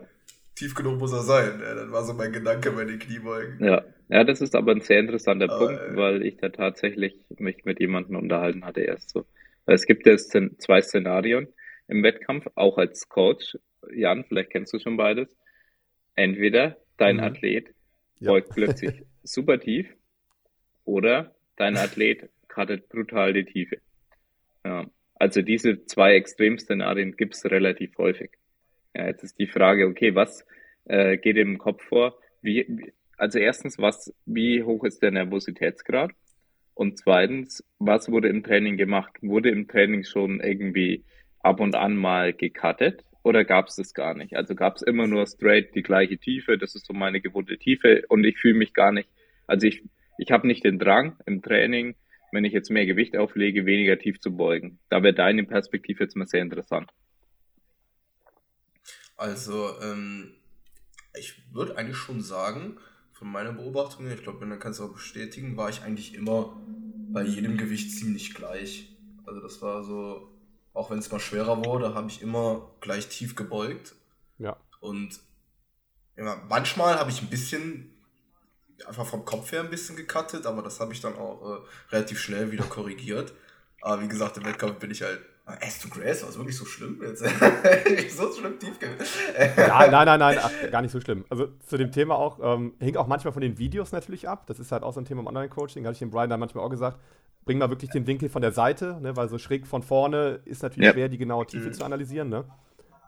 tief genug muss er sein. Ja, das war so mein Gedanke bei den Kniebeugen. Ja. ja, das ist aber ein sehr interessanter aber, Punkt, äh, weil ich da tatsächlich mich mit jemandem unterhalten hatte erst so. Es gibt ja zwei Szenarien im Wettkampf, auch als Coach. Jan, vielleicht kennst du schon beides. Entweder dein mhm. Athlet ja. beugt plötzlich super tief oder dein Athlet cuttet brutal die Tiefe. Ja. Also diese zwei Extremszenarien gibt es relativ häufig. Ja, jetzt ist die Frage, okay, was äh, geht im Kopf vor? Wie, also erstens, was, wie hoch ist der Nervositätsgrad? Und zweitens, was wurde im Training gemacht? Wurde im Training schon irgendwie ab und an mal gecuttet oder gab es das gar nicht? Also gab es immer nur straight die gleiche Tiefe, das ist so meine gewohnte Tiefe und ich fühle mich gar nicht, also ich, ich habe nicht den Drang im Training, wenn ich jetzt mehr Gewicht auflege, weniger tief zu beugen. Da wäre deine Perspektive jetzt mal sehr interessant. Also, ähm, ich würde eigentlich schon sagen, von meiner Beobachtung, ich glaube, dann kannst du auch bestätigen, war ich eigentlich immer bei jedem Gewicht ziemlich gleich. Also das war so, auch wenn es mal schwerer wurde, habe ich immer gleich tief gebeugt. Ja. Und ja, manchmal habe ich ein bisschen, einfach vom Kopf her ein bisschen gecuttet, aber das habe ich dann auch äh, relativ schnell wieder korrigiert. Aber wie gesagt, im Wettkampf bin ich halt. S to Grace, war es wirklich so schlimm jetzt? so schlimm tief ja, Nein, nein, nein, ach, gar nicht so schlimm. Also zu dem Thema auch, ähm, hängt auch manchmal von den Videos natürlich ab. Das ist halt auch so ein Thema im Online-Coaching. Da habe ich dem Brian dann manchmal auch gesagt, bring mal wirklich den Winkel von der Seite, ne, weil so schräg von vorne ist natürlich ja. schwer, die genaue Tiefe mhm. zu analysieren. Ne?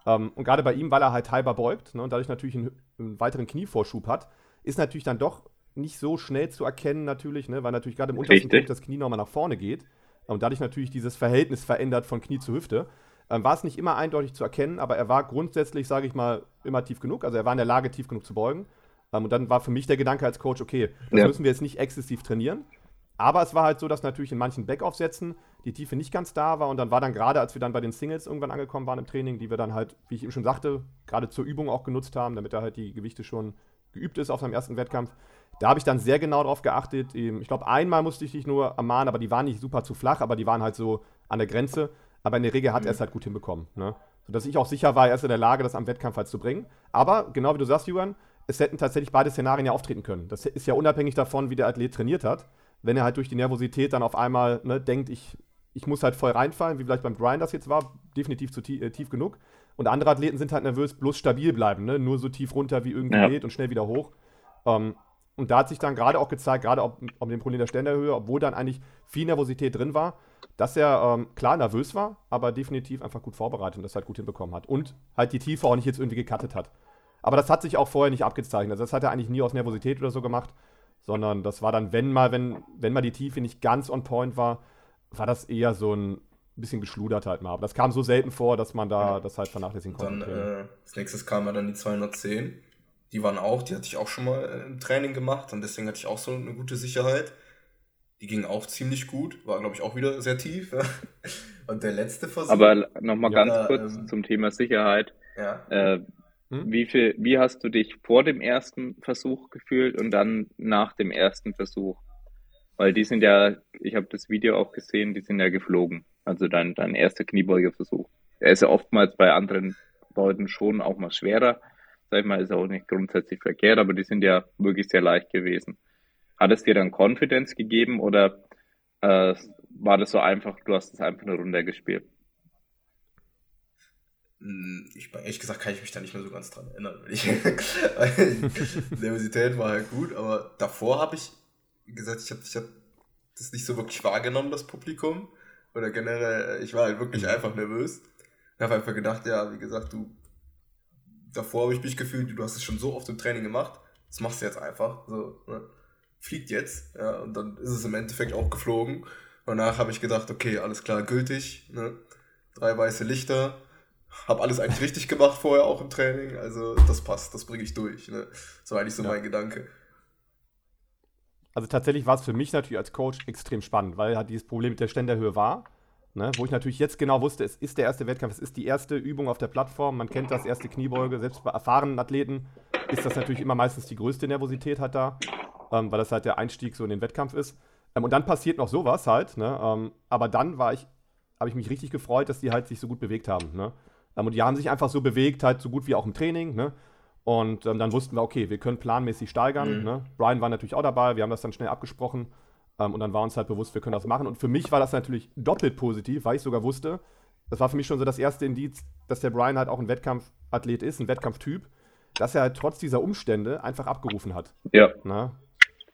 Um, ähm, und gerade bei ihm, weil er halt halber beugt ne, und dadurch natürlich einen, einen, weiteren Knievorschub hat, ist natürlich dann doch nicht so schnell zu erkennen, natürlich, ne, weil natürlich gerade im untersten Punkt das Knie nochmal nach vorne geht und dadurch natürlich dieses Verhältnis verändert von Knie zu Hüfte. Ähm, war es nicht immer eindeutig zu erkennen, aber er war grundsätzlich, sage ich mal, immer tief genug. Also er war in der Lage, tief genug zu beugen. Ähm, und dann war für mich der Gedanke als Coach, okay, das ja. müssen wir jetzt nicht exzessiv trainieren, aber es war halt so, dass natürlich in manchen Backaufsätzen die Tiefe nicht ganz da war und dann war dann gerade, als wir dann bei den Singles irgendwann angekommen waren im Training, die wir dann halt, wie ich eben schon sagte, gerade zur Übung auch genutzt haben, damit er halt die Gewichte schon geübt ist auf seinem ersten Wettkampf. Da habe ich dann sehr genau darauf geachtet. Ich glaube, einmal musste ich dich nur ermahnen, aber die waren nicht super zu flach, aber die waren halt so an der Grenze. Aber in der Regel hat mhm. er es halt gut hinbekommen. Ne? Sodass ich auch sicher war, er ist in der Lage, das am Wettkampf halt zu bringen. Aber genau wie du sagst, Juan, es hätten tatsächlich beide Szenarien ja auftreten können. Das ist ja unabhängig davon, wie der Athlet trainiert hat wenn er halt durch die Nervosität dann auf einmal ne, denkt, ich, ich muss halt voll reinfallen, wie vielleicht beim Grind das jetzt war, definitiv zu tief, äh, tief genug. Und andere Athleten sind halt nervös, bloß stabil bleiben, ne? nur so tief runter wie irgendwie ja. geht und schnell wieder hoch. Ähm, und da hat sich dann gerade auch gezeigt, gerade ob, ob dem Problem der Ständerhöhe, obwohl dann eigentlich viel Nervosität drin war, dass er ähm, klar nervös war, aber definitiv einfach gut vorbereitet und das halt gut hinbekommen hat. Und halt die Tiefe auch nicht jetzt irgendwie gecuttet hat. Aber das hat sich auch vorher nicht abgezeichnet. Also das hat er eigentlich nie aus Nervosität oder so gemacht, sondern das war dann, wenn mal, wenn, wenn mal die Tiefe nicht ganz on point war, war das eher so ein bisschen geschludert halt mal. Aber das kam so selten vor, dass man da ja. das halt vernachlässigen konnte. Dann, äh, als nächstes kam ja dann die 210. Die waren auch, die hatte ich auch schon mal äh, im Training gemacht und deswegen hatte ich auch so eine gute Sicherheit. Die ging auch ziemlich gut, war glaube ich auch wieder sehr tief. und der letzte Versuch. Aber nochmal ja, ganz kurz ähm, zum Thema Sicherheit. Ja. Äh, hm? Wie, viel, wie hast du dich vor dem ersten Versuch gefühlt und dann nach dem ersten Versuch? Weil die sind ja, ich habe das Video auch gesehen, die sind ja geflogen. Also dein, dein erster Kniebeugeversuch. Er ist ja oftmals bei anderen Leuten schon auch mal schwerer. Sag ich mal, ist auch nicht grundsätzlich verkehrt, aber die sind ja wirklich sehr leicht gewesen. Hat es dir dann Confidence gegeben oder äh, war das so einfach, du hast es einfach nur runtergespielt? Hm, ich, ehrlich gesagt kann ich mich da nicht mehr so ganz dran erinnern. Ich, Nervosität war halt gut, aber davor habe ich wie gesagt, ich habe ich hab das nicht so wirklich wahrgenommen, das Publikum. Oder generell, ich war halt wirklich mhm. einfach nervös. Ich habe einfach gedacht, ja, wie gesagt, du, davor habe ich mich gefühlt, du hast es schon so oft im Training gemacht, das machst du jetzt einfach. So, ne? Fliegt jetzt, ja, und dann ist es im Endeffekt auch geflogen. Danach habe ich gedacht, okay, alles klar, gültig, ne? Drei weiße Lichter, habe alles eigentlich richtig gemacht vorher auch im Training, also das passt, das bringe ich durch. Ne? So eigentlich so ja. mein Gedanke. Also tatsächlich war es für mich natürlich als Coach extrem spannend, weil halt dieses Problem mit der Ständerhöhe war. Ne, wo ich natürlich jetzt genau wusste, es ist der erste Wettkampf, es ist die erste Übung auf der Plattform, man kennt das, erste Kniebeuge, selbst bei erfahrenen Athleten ist das natürlich immer meistens die größte Nervosität halt da, ähm, weil das halt der Einstieg so in den Wettkampf ist. Ähm, und dann passiert noch sowas halt, ne, ähm, aber dann war ich, habe ich mich richtig gefreut, dass die halt sich so gut bewegt haben. Ne? Ähm, und die haben sich einfach so bewegt, halt so gut wie auch im Training, ne? Und ähm, dann wussten wir, okay, wir können planmäßig steigern. Mhm. Ne? Brian war natürlich auch dabei, wir haben das dann schnell abgesprochen. Ähm, und dann war uns halt bewusst, wir können das machen. Und für mich war das natürlich doppelt positiv, weil ich sogar wusste, das war für mich schon so das erste Indiz, dass der Brian halt auch ein Wettkampfathlet ist, ein Wettkampftyp, dass er halt trotz dieser Umstände einfach abgerufen hat. Ja. Na?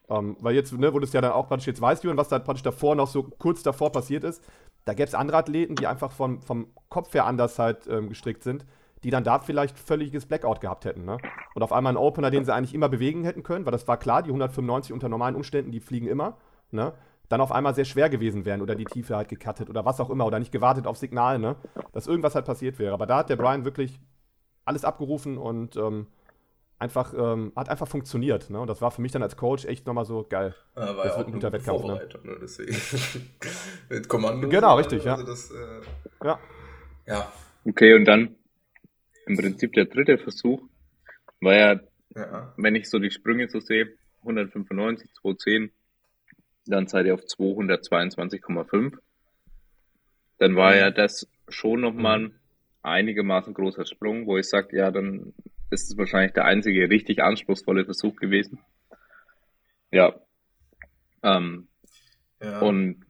Ähm, weil jetzt, ne, wo du es ja dann auch praktisch jetzt weißt, Jürgen, was da praktisch davor noch so kurz davor passiert ist, da gäbe es andere Athleten, die einfach vom, vom Kopf her anders halt ähm, gestrickt sind die dann da vielleicht völliges Blackout gehabt hätten. Ne? Und auf einmal einen Opener, den sie eigentlich immer bewegen hätten können, weil das war klar, die 195 unter normalen Umständen, die fliegen immer. Ne? Dann auf einmal sehr schwer gewesen wären oder die Tiefe halt gecuttet oder was auch immer oder nicht gewartet auf Signal, ne? dass irgendwas halt passiert wäre. Aber da hat der Brian wirklich alles abgerufen und ähm, einfach, ähm, hat einfach funktioniert. Ne? Und das war für mich dann als Coach echt nochmal so geil. Ja, war das ja wird ein guter Wettkampf. Ne? ne? Deswegen. Mit Kommando. Genau, richtig, also ja. Das, äh, ja. Ja. Okay, und dann im Prinzip der dritte Versuch war ja, ja. wenn ich so die Sprünge so sehe, 195, 210, dann seid ihr auf 222,5. Dann war mhm. ja das schon nochmal ein einigermaßen großer Sprung, wo ich sage, ja, dann ist es wahrscheinlich der einzige richtig anspruchsvolle Versuch gewesen. Ja. Ähm, ja. Und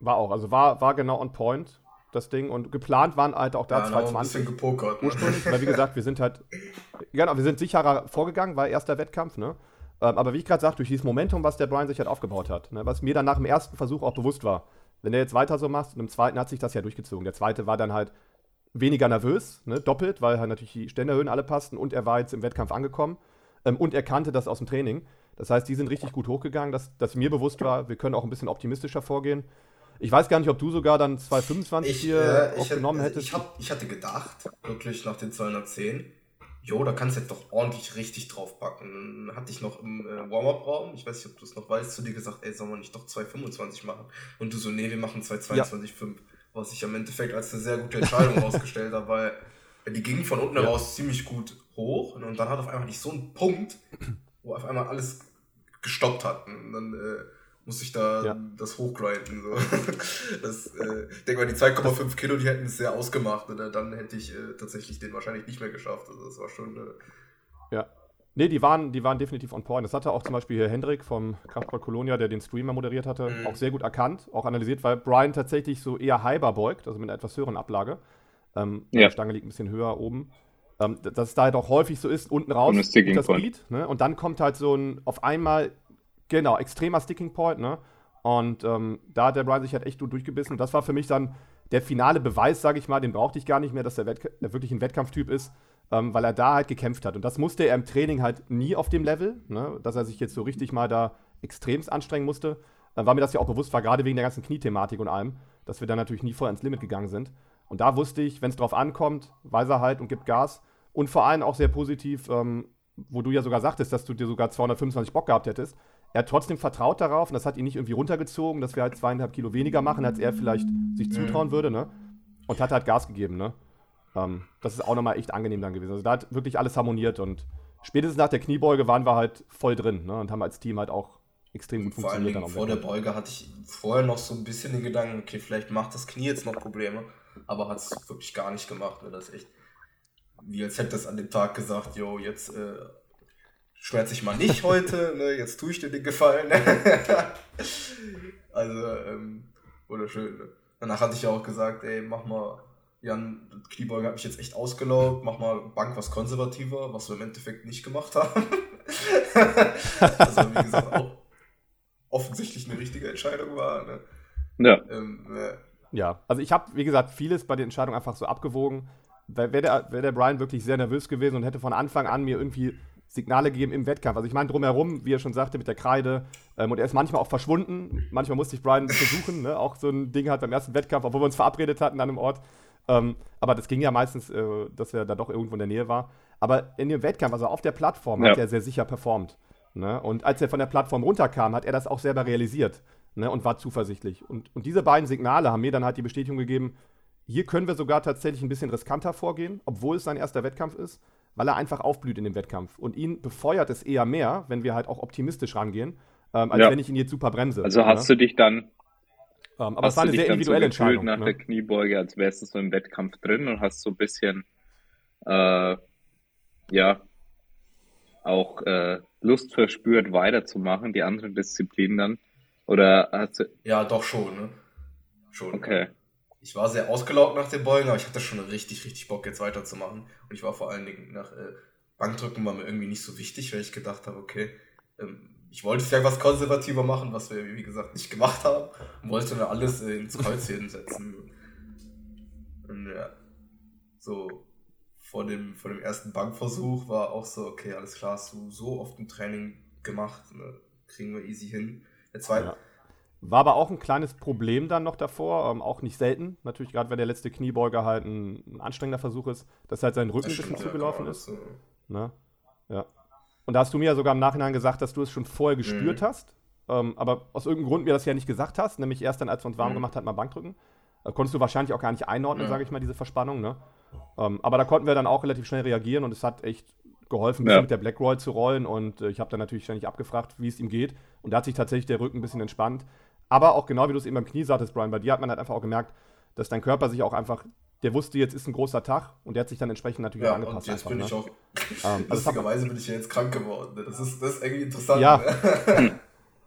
war auch, also war, war genau on point das Ding. Und geplant waren halt auch da ja, 220. Ein gepokert, ne? Ursprünglich, weil wie gesagt, wir sind halt, genau, wir sind sicherer vorgegangen, war erster Wettkampf, ne? Ähm, aber wie ich gerade sagte, durch dieses Momentum, was der Brian sich halt aufgebaut hat, ne? was mir dann nach dem ersten Versuch auch bewusst war, wenn der jetzt weiter so macht, und im zweiten hat sich das ja durchgezogen. Der zweite war dann halt weniger nervös, ne? doppelt, weil halt natürlich die Ständerhöhen alle passten und er war jetzt im Wettkampf angekommen ähm, und er kannte das aus dem Training. Das heißt, die sind richtig gut hochgegangen, dass, dass mir bewusst war, wir können auch ein bisschen optimistischer vorgehen. Ich weiß gar nicht, ob du sogar dann 225 ich, hier äh, aufgenommen ich, hättest. Ich, hab, ich hatte gedacht, wirklich nach den 210, jo, da kannst du jetzt doch ordentlich richtig draufpacken. Dann hatte ich noch im äh, Warm-Up-Raum, ich weiß nicht, ob du es noch weißt, zu dir gesagt, ey, sollen wir nicht doch 225 machen? Und du so, nee, wir machen 222,5. Ja. Was ich im Endeffekt als eine sehr gute Entscheidung rausgestellt habe, weil die ging von unten ja. heraus ziemlich gut hoch und dann hat auf einmal nicht so einen Punkt, wo auf einmal alles gestoppt hat. Und dann äh, muss ich da ja. das hochgrinden. So. Das, äh, ich denke mal, die 2,5 Kilo, die hätten es sehr ausgemacht. Oder? Dann hätte ich äh, tatsächlich den wahrscheinlich nicht mehr geschafft. Also das war schon. Äh, ja. Nee, die waren, die waren definitiv on point. Das hatte auch zum Beispiel hier Hendrik vom Kraftball Colonia, der den Streamer moderiert hatte, mhm. auch sehr gut erkannt, auch analysiert, weil Brian tatsächlich so eher halber beugt, also mit einer etwas höheren Ablage. Ähm, ja. Die Stange liegt ein bisschen höher oben. Ähm, dass es da halt auch häufig so ist, unten raus, das Speed, ne? Und dann kommt halt so ein, auf einmal Genau, extremer Sticking Point, ne? Und ähm, da hat der Brian sich halt echt gut durchgebissen. Und das war für mich dann der finale Beweis, sage ich mal, den brauchte ich gar nicht mehr, dass der, Wett der wirklich ein Wettkampftyp ist, ähm, weil er da halt gekämpft hat. Und das musste er im Training halt nie auf dem Level, ne? dass er sich jetzt so richtig mal da extremst anstrengen musste. Dann war mir das ja auch bewusst war, gerade wegen der ganzen Kniethematik und allem, dass wir da natürlich nie voll ins Limit gegangen sind. Und da wusste ich, wenn es drauf ankommt, weiß er halt und gibt Gas. Und vor allem auch sehr positiv, ähm, wo du ja sogar sagtest, dass du dir sogar 225 Bock gehabt hättest, er hat trotzdem vertraut darauf und das hat ihn nicht irgendwie runtergezogen, dass wir halt zweieinhalb Kilo weniger machen, als er vielleicht sich zutrauen würde, ne? Und hat halt Gas gegeben, ne? Ähm, das ist auch nochmal echt angenehm dann gewesen. Also da hat wirklich alles harmoniert und spätestens nach der Kniebeuge waren wir halt voll drin, ne? Und haben als Team halt auch extrem gut vor funktioniert. Allem vor der Beuge hatte ich vorher noch so ein bisschen den Gedanken, okay, vielleicht macht das Knie jetzt noch Probleme, aber hat es wirklich gar nicht gemacht. Ne? Das ist echt, wie als hätte es an dem Tag gesagt, jo, jetzt äh, schmerz dich mal nicht heute, ne? jetzt tue ich dir den Gefallen. also, ähm, wunderschön. Ne? Danach hatte ich ja auch gesagt, ey, mach mal, Jan, Kniebeuge hat mich jetzt echt ausgelaugt, mach mal Bank was konservativer, was wir im Endeffekt nicht gemacht haben. also, wie gesagt, auch offensichtlich eine richtige Entscheidung war. Ne? Ja. Ähm, äh, ja, also ich habe, wie gesagt, vieles bei den Entscheidungen einfach so abgewogen. Wäre der, wär der Brian wirklich sehr nervös gewesen und hätte von Anfang an mir irgendwie Signale gegeben im Wettkampf. Also ich meine drumherum, wie er schon sagte, mit der Kreide. Ähm, und er ist manchmal auch verschwunden. Manchmal musste ich Brian versuchen. Ne? Auch so ein Ding hat beim ersten Wettkampf, obwohl wir uns verabredet hatten an einem Ort. Ähm, aber das ging ja meistens, äh, dass er da doch irgendwo in der Nähe war. Aber in dem Wettkampf, also auf der Plattform, ja. hat er sehr sicher performt. Ne? Und als er von der Plattform runterkam, hat er das auch selber realisiert. ne, und war zuversichtlich. Und, und diese beiden Signale haben mir dann halt die Bestätigung gegeben, hier können wir sogar tatsächlich ein bisschen riskanter vorgehen, obwohl es sein erster Wettkampf ist, weil er einfach aufblüht in dem Wettkampf. Und ihn befeuert es eher mehr, wenn wir halt auch optimistisch rangehen, ähm, als Ja. wenn ich ihn jetzt super bremse. Also hast du dich dann, ähm, aber es hast war du eine sehr so individuelle gefühlt Entscheidung. nach Ne? der Kniebeuge, als wärst du so im Wettkampf drin und hast so ein bisschen, äh, ja, auch äh, Lust verspürt, weiterzumachen, die anderen Disziplinen dann? Oder hast du, Ja, doch schon, ne? Schon. okay, Ich war sehr ausgelaugt nach den Beugen, aber ich hatte schon richtig, richtig Bock, jetzt weiterzumachen. Und ich war vor allen Dingen nach äh, Bankdrücken war mir irgendwie nicht so wichtig, weil ich gedacht habe, okay, ähm, ich wollte es ja was konservativer machen, was wir, wie gesagt, nicht gemacht haben. Und wollte dann alles äh, ins Kreuzheben setzen. Und ja, so vor dem, vor dem ersten Bankversuch war auch so, okay, alles klar, hast du so oft im Training gemacht, ne? kriegen wir easy hin. Der zweite, Ja. War aber auch ein kleines Problem dann noch davor, ähm, auch nicht selten. Natürlich, gerade wenn der letzte Kniebeuger halt ein, ein anstrengender Versuch ist, dass halt sein Rücken ein bisschen ja, zugelaufen ist. das, äh, Ne? Ja. Und da hast du mir ja sogar im Nachhinein gesagt, dass du es schon vorher gespürt Mhm. hast, ähm, aber aus irgendeinem Grund mir das ja nicht gesagt hast, nämlich erst dann, als wir uns warm Mhm. gemacht hatten, mal Bankdrücken. Da konntest du wahrscheinlich auch gar nicht einordnen, Ja. sage ich mal, diese Verspannung. Ne? Ähm, aber da konnten wir dann auch relativ schnell reagieren und es hat echt geholfen, Ja. mit der Black Roll zu rollen und äh, ich habe dann natürlich ständig abgefragt, wie es ihm geht und da hat sich tatsächlich der Rücken ein bisschen entspannt. Aber auch genau wie du es eben beim Knie sagtest, Brian, bei dir hat man halt einfach auch gemerkt, dass dein Körper sich auch einfach, der wusste, jetzt ist ein großer Tag und der hat sich dann entsprechend natürlich Ja, auch und angepasst. jetzt einfach, bin ne? ich auch. Ähm, also hat man- Lustigerweise bin ich ja jetzt krank geworden. ne? Das ist, das ist irgendwie interessant. Ja. Ne?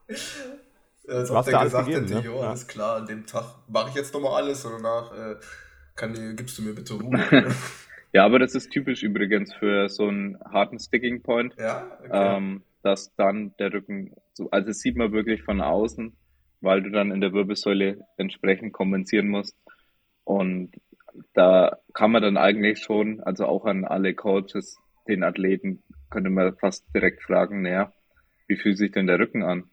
Als ob hast der gesagt gegeben, hätte, ne? jo, Ja. alles klar, an dem Tag mache ich jetzt nochmal alles und danach äh, kann, dir- gibst du mir bitte Ruhe. Ja, aber das ist typisch übrigens für so einen harten Sticking Point, ja, okay. ähm, dass dann der Rücken, so, also das sieht man wirklich von außen, weil du dann in der Wirbelsäule entsprechend kompensieren musst. Und da kann man dann eigentlich schon, also auch an alle Coaches, den Athleten, könnte man fast direkt fragen, naja, wie fühlt sich denn der Rücken an?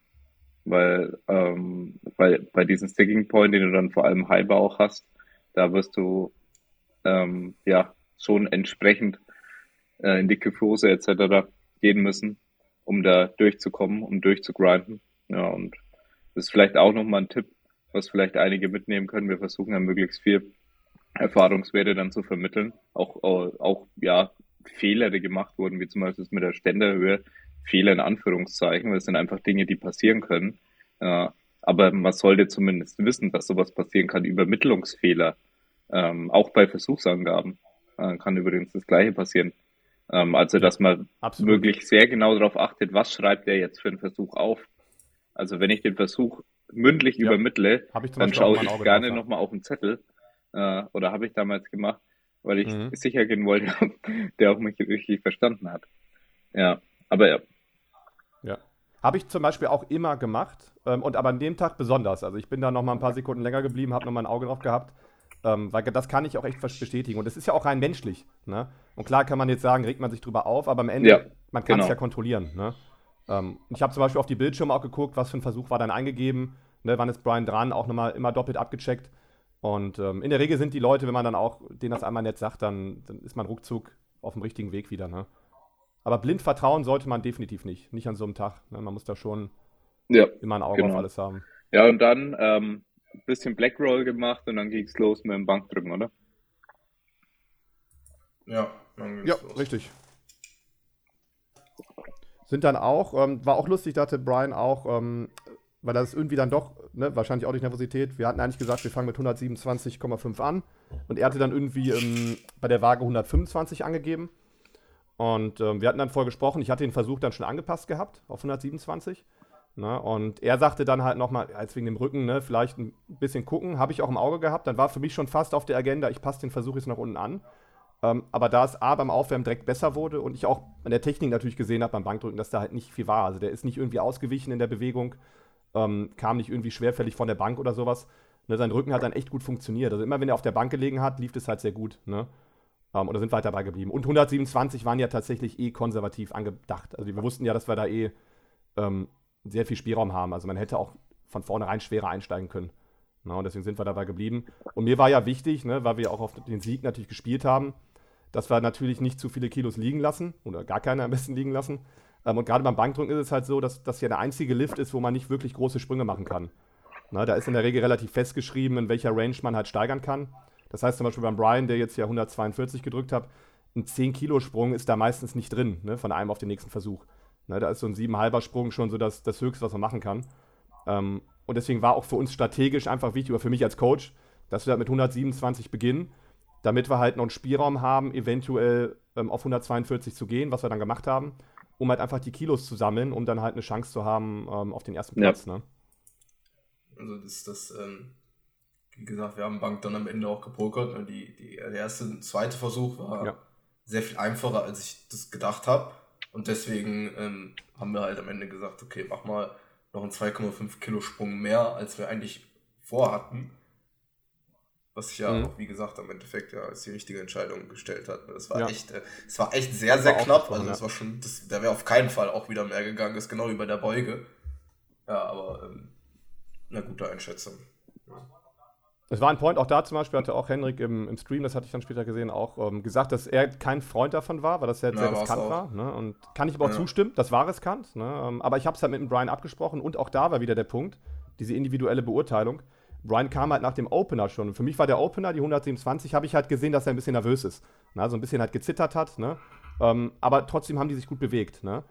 Weil ähm, bei, bei diesem Sticking Point, den du dann vor allem halber auch hast, da wirst du ähm, ja schon entsprechend äh, in die Kyphose etc. gehen müssen, um da durchzukommen, um durchzugrinden. Ja, und das ist vielleicht auch nochmal ein Tipp, was vielleicht einige mitnehmen können. Wir versuchen ja möglichst viel Erfahrungswerte dann zu vermitteln. Auch, auch, auch ja, Fehler, die gemacht wurden, wie zum Beispiel mit der Ständerhöhe, Fehler in Anführungszeichen, weil es sind einfach Dinge, die passieren können. Ja, aber man sollte zumindest wissen, dass sowas passieren kann. Übermittlungsfehler, ähm, auch bei Versuchsangaben, äh, kann übrigens das Gleiche passieren. Ähm, also, dass man Absolut. wirklich sehr genau darauf achtet, was schreibt er jetzt für einen Versuch auf. Also, wenn ich den Versuch mündlich Ja. übermittle, dann schaue ich gerne nochmal auf den Zettel. Äh, oder habe ich damals gemacht, weil ich Mhm. sicher gehen wollte, der auch mich richtig verstanden hat. Ja, aber ja. Ja. Habe ich zum Beispiel auch immer gemacht ähm, und aber an dem Tag besonders. Also ich bin da noch mal ein paar Sekunden länger geblieben, habe noch mal ein Auge drauf gehabt, ähm, weil das kann ich auch echt bestätigen. Und es ist ja auch rein menschlich. Ne? Und klar kann man jetzt sagen, regt man sich drüber auf, aber am Ende, Ja, man kann es genau. ja kontrollieren. Ne? Ähm, ich habe zum Beispiel auf die Bildschirme auch geguckt, was für ein Versuch war dann eingegeben, ne? wann ist Brian dran, auch nochmal immer doppelt abgecheckt. Und ähm, in der Regel sind die Leute, wenn man dann auch denen das einmal nett sagt, dann, dann ist man ruckzuck auf dem richtigen Weg wieder. Ne? Aber blind vertrauen sollte man definitiv nicht. Nicht an so einem Tag. Ne? Man muss da schon Ja, immer ein Auge Genau. auf alles haben. ja und dann ähm, ein bisschen Black Roll gemacht und dann ging's los mit dem Bankdrücken, oder? ja, dann geht's Ja, los. richtig. Sind dann auch, ähm, war auch lustig, da hatte Brian auch, ähm, weil das irgendwie dann doch, ne, wahrscheinlich auch durch Nervosität, wir hatten eigentlich gesagt, wir fangen mit 127,5 an. Und er hatte dann irgendwie ähm, bei der Waage 125 angegeben. Und ähm, wir hatten dann vorher gesprochen, ich hatte den Versuch dann schon angepasst gehabt auf 127 ne, und er sagte dann halt nochmal, jetzt wegen dem Rücken, ne, vielleicht ein bisschen gucken, habe ich auch im Auge gehabt, dann war für mich schon fast auf der Agenda, ich passe den Versuch jetzt nach unten an. Ähm, aber da es A beim Aufwärmen direkt besser wurde und ich auch an der Technik natürlich gesehen habe beim Bankdrücken, dass da halt nicht viel war. Also der ist nicht irgendwie ausgewichen in der Bewegung, ähm, kam nicht irgendwie schwerfällig von der Bank oder sowas. Ne, sein Rücken hat dann echt gut funktioniert. Also immer wenn er auf der Bank gelegen hat, lief das halt sehr gut. Ne? Ähm, und da sind wir halt dabei geblieben. Und 127 waren ja tatsächlich eh konservativ angedacht. Also wir wussten ja, dass wir da eh ähm, sehr viel Spielraum haben. Also man hätte auch von vornherein schwerer einsteigen können. Na, und deswegen sind wir dabei geblieben. Und mir war ja wichtig, ne, weil wir auch auf den Sieg natürlich gespielt haben, dass wir natürlich nicht zu viele Kilos liegen lassen oder gar keine am besten liegen lassen. Ähm, und gerade beim Bankdrücken ist es halt so, dass das ja der einzige Lift ist, wo man nicht wirklich große Sprünge machen kann. Na, da ist in der Regel relativ festgeschrieben, in welcher Range man halt steigern kann. Das heißt zum Beispiel beim Brian, der jetzt ja 142 gedrückt hat, ein 10-Kilo-Sprung ist da meistens nicht drin, ne, von einem auf den nächsten Versuch. Ne, da ist so ein 7,5er Sprung schon so das, das Höchste, was man machen kann. Ähm, und deswegen war auch für uns strategisch einfach wichtig, oder für mich als Coach, dass wir halt mit 127 beginnen, damit wir halt noch einen Spielraum haben, eventuell ähm, auf 142 zu gehen, was wir dann gemacht haben, um halt einfach die Kilos zu sammeln, um dann halt eine Chance zu haben ähm, auf den ersten Platz. Ja. Ne? Also das, das ähm, wie gesagt, wir haben Bank dann am Ende auch gepokert. Ne? Die, die, der erste, zweite Versuch war ja. sehr viel einfacher, als ich das gedacht habe. Und deswegen ähm, haben wir halt am Ende gesagt, okay, mach mal noch einen 2,5 Kilo Sprung mehr, als wir eigentlich vorhatten. Was sich ja mhm. auch, wie gesagt, am Endeffekt ja als die richtige Entscheidung gestellt hat. Das war ja. echt, äh, es war echt sehr, sehr knapp. Also es war schon, das, da wäre auf keinen Fall auch wieder mehr gegangen, das ist genau wie bei der Beuge. Ja, aber ähm, eine gute Einschätzung. Ja. Es war ein Point, auch da zum Beispiel hatte auch Henrik im, im Stream, das hatte ich dann später gesehen, auch ähm, gesagt, dass er kein Freund davon war, weil das sehr, sehr ja, riskant war. Ne? Und kann ich aber auch ja. zustimmen, das war riskant. Ne? Ähm, aber ich habe es halt mit dem Brian abgesprochen und auch da war wieder der Punkt, diese individuelle Beurteilung. Brian kam halt nach dem Opener schon. für mich war der Opener, die 127, habe ich halt gesehen, dass er ein bisschen nervös ist. Ne? So ein bisschen halt gezittert hat. Ne? Ähm, aber trotzdem haben die sich gut bewegt. Ne?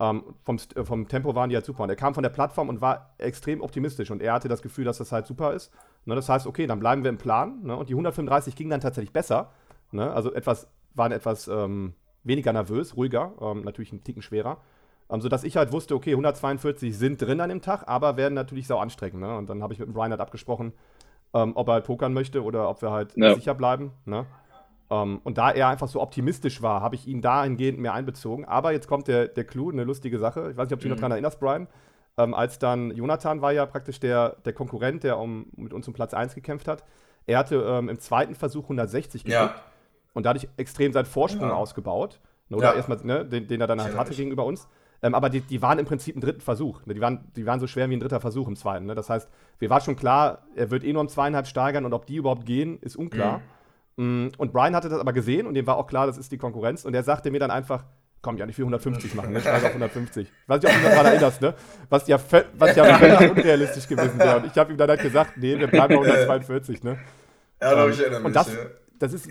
Ähm, vom, äh, vom Tempo waren die halt super. Und er kam von der Plattform und war extrem optimistisch. Und er hatte das Gefühl, dass das halt super ist. Ne, das heißt, okay, dann bleiben wir im Plan. Ne, und die 135 ging dann tatsächlich besser. Ne, also etwas, waren etwas ähm, weniger nervös, ruhiger, ähm, natürlich einen Ticken schwerer. Ähm, sodass ich halt wusste, okay, 142 sind drin an dem Tag, aber werden natürlich sau anstrengend. Ne? Und dann habe ich mit dem Brian halt abgesprochen, ähm, ob er halt pokern möchte oder ob wir halt ja. sicher bleiben. Ne? Ähm, und da er einfach so optimistisch war, habe ich ihn dahingehend mehr einbezogen. Aber jetzt kommt der, der Clou, eine lustige Sache. Ich weiß nicht, ob du dich mhm. noch daran erinnerst, Brian. Ähm, als dann Jonathan war ja praktisch der, der Konkurrent, der um, mit uns um Platz 1 gekämpft hat. Er hatte ähm, im zweiten Versuch 160 gedrückt ja. und dadurch extrem seinen Vorsprung ja. ausgebaut. Ne, oder erstmal, ne, den, den, er dann halt hatte gegenüber uns. Ähm, aber die, die waren im Prinzip im dritten Versuch. Ne? Die, waren, die waren so schwer wie ein dritter Versuch im zweiten. Ne? Das heißt, mir war schon klar, er wird eh nur um zweieinhalb steigern und ob die überhaupt gehen, ist unklar. Mhm. Mm, und Brian hatte das aber gesehen und dem war auch klar, das ist die Konkurrenz. Und er sagte mir dann einfach, komm, ja nicht für 150 machen, ne? Steig auf 150. Ich weiß nicht, ob du dich daran erinnerst, ne? Was ja, was ja völlig unrealistisch gewesen wäre. Und ich habe ihm dann halt gesagt, nee, wir bleiben bei 142, ne? Ja, glaube ich, erinnere mich. Und das, das ist,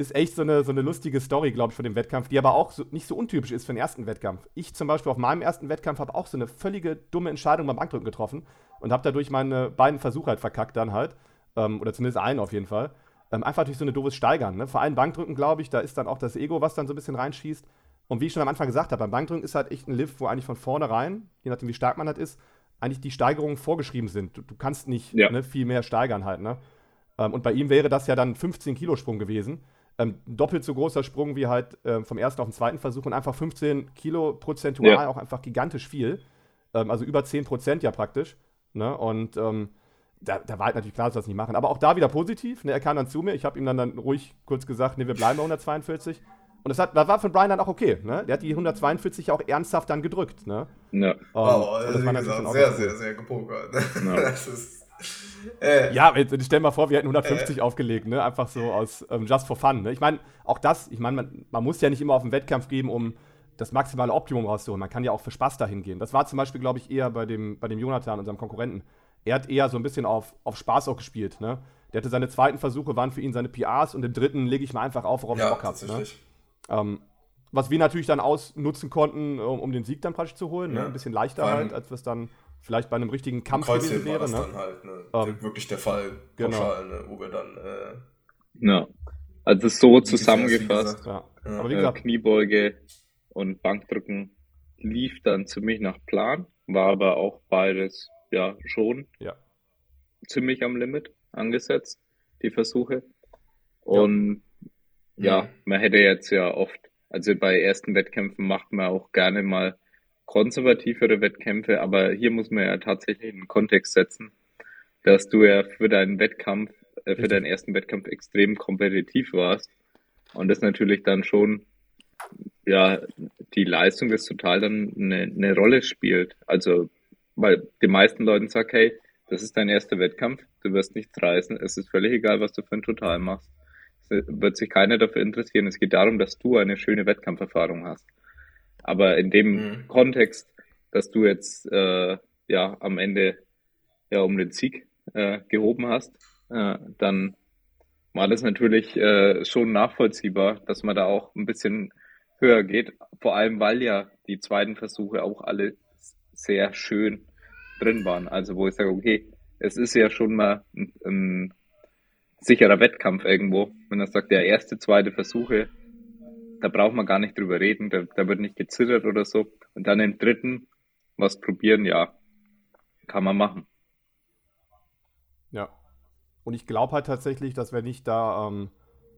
ist echt so eine, so eine lustige Story, glaube ich, von dem Wettkampf, die aber auch so, nicht so untypisch ist für den ersten Wettkampf. Ich zum Beispiel auf meinem ersten Wettkampf habe auch so eine völlige dumme Entscheidung beim Bankdrücken getroffen und habe dadurch meine beiden Versuche halt verkackt dann halt. Ähm, oder zumindest einen auf jeden Fall. Ähm, einfach durch so eine doofes Steigern. Ne? Vor allem Bankdrücken, glaube ich, da ist dann auch das Ego, was dann so ein bisschen reinschießt. Und wie ich schon am Anfang gesagt habe, beim Bankdrücken ist halt echt ein Lift, wo eigentlich von vornherein, je nachdem wie stark man halt ist, eigentlich die Steigerungen vorgeschrieben sind. Du, du kannst nicht ja. ne, viel mehr steigern halt. Ne? Ähm, und bei ihm wäre das ja dann 15 Kilo Sprung gewesen. Ähm, doppelt so großer Sprung wie halt äh, vom ersten auf den zweiten Versuch und einfach 15 Kilo prozentual ja. auch einfach gigantisch viel. Ähm, also über 10 Prozent ja praktisch. Ne? Und ähm, da, da, war halt natürlich klar, dass wir das nicht machen. Aber auch da wieder positiv. Ne? Er kam dann zu mir. Ich habe ihm dann, dann ruhig kurz gesagt, ne, wir bleiben bei 142. Und das, hat, das war für Brian dann auch okay. Ne? Der hat die 142 auch ernsthaft dann gedrückt. Ne? Ja. Um, wow, also das war gesagt, sehr, sehr, sehr gepokert. Ja. das ist. Äh, ja, stell mal vor, wir hätten 150 äh, aufgelegt, ne? Einfach so aus ähm, just for fun. Ne? Ich meine, auch das, ich meine, man, man, muss ja nicht immer auf den Wettkampf geben, um das maximale Optimum rauszuholen. Man kann ja auch für Spaß dahin gehen. Das war zum Beispiel, glaube ich, eher bei dem, bei dem Jonathan, unserem Konkurrenten er hat eher so ein bisschen auf, auf Spaß auch gespielt. Ne? Der hatte seine zweiten Versuche, waren für ihn seine PRs und im dritten lege ich mal einfach auf, worauf ja, ich Bock habe. Ne? Ähm, was wir natürlich dann ausnutzen konnten, um, um den Sieg dann praktisch zu holen. Ne? Ja. Ne? Ein bisschen leichter halt, als es dann vielleicht bei einem richtigen Kampf gewesen wäre. Das ne? dann halt, ne? ähm, wirklich der Fall, genau. pauschal, ne? wo wir dann. Äh, ja. Also so zusammengefasst. Ja. Aber wie gesagt, Kniebeuge und Bankdrücken lief dann ziemlich nach Plan, war aber auch beides ja schon ja. ziemlich am Limit angesetzt, die Versuche. Und ja. ja, man hätte jetzt ja oft, also bei ersten Wettkämpfen macht man auch gerne mal konservativere Wettkämpfe, aber hier muss man ja tatsächlich einen Kontext setzen, dass du ja für deinen Wettkampf, äh, für deinen ersten Wettkampf extrem kompetitiv warst und das natürlich dann schon ja die Leistung des Total dann eine, eine Rolle spielt. Also weil die meisten Leuten sagen, hey, das ist dein erster Wettkampf, du wirst nichts reißen, es ist völlig egal, was du für ein Total machst. Es wird sich keiner dafür interessieren. Es geht darum, dass du eine schöne Wettkampferfahrung hast. Aber in dem mhm. Kontext, dass du jetzt äh, ja am Ende ja um den Sieg äh, gehoben hast, äh, dann war das natürlich äh, schon nachvollziehbar, dass man da auch ein bisschen höher geht. Vor allem, weil ja die zweiten Versuche auch alle sehr schön drin waren. Also wo ich sage, okay, es ist ja schon mal ein, ein sicherer Wettkampf irgendwo. Wenn er sagt, der erste, zweite Versuche, da braucht man gar nicht drüber reden, da, da wird nicht gezittert oder so. Und dann im dritten was probieren, ja, kann man machen. Ja. Und ich glaube halt tatsächlich, dass wenn ich da ähm,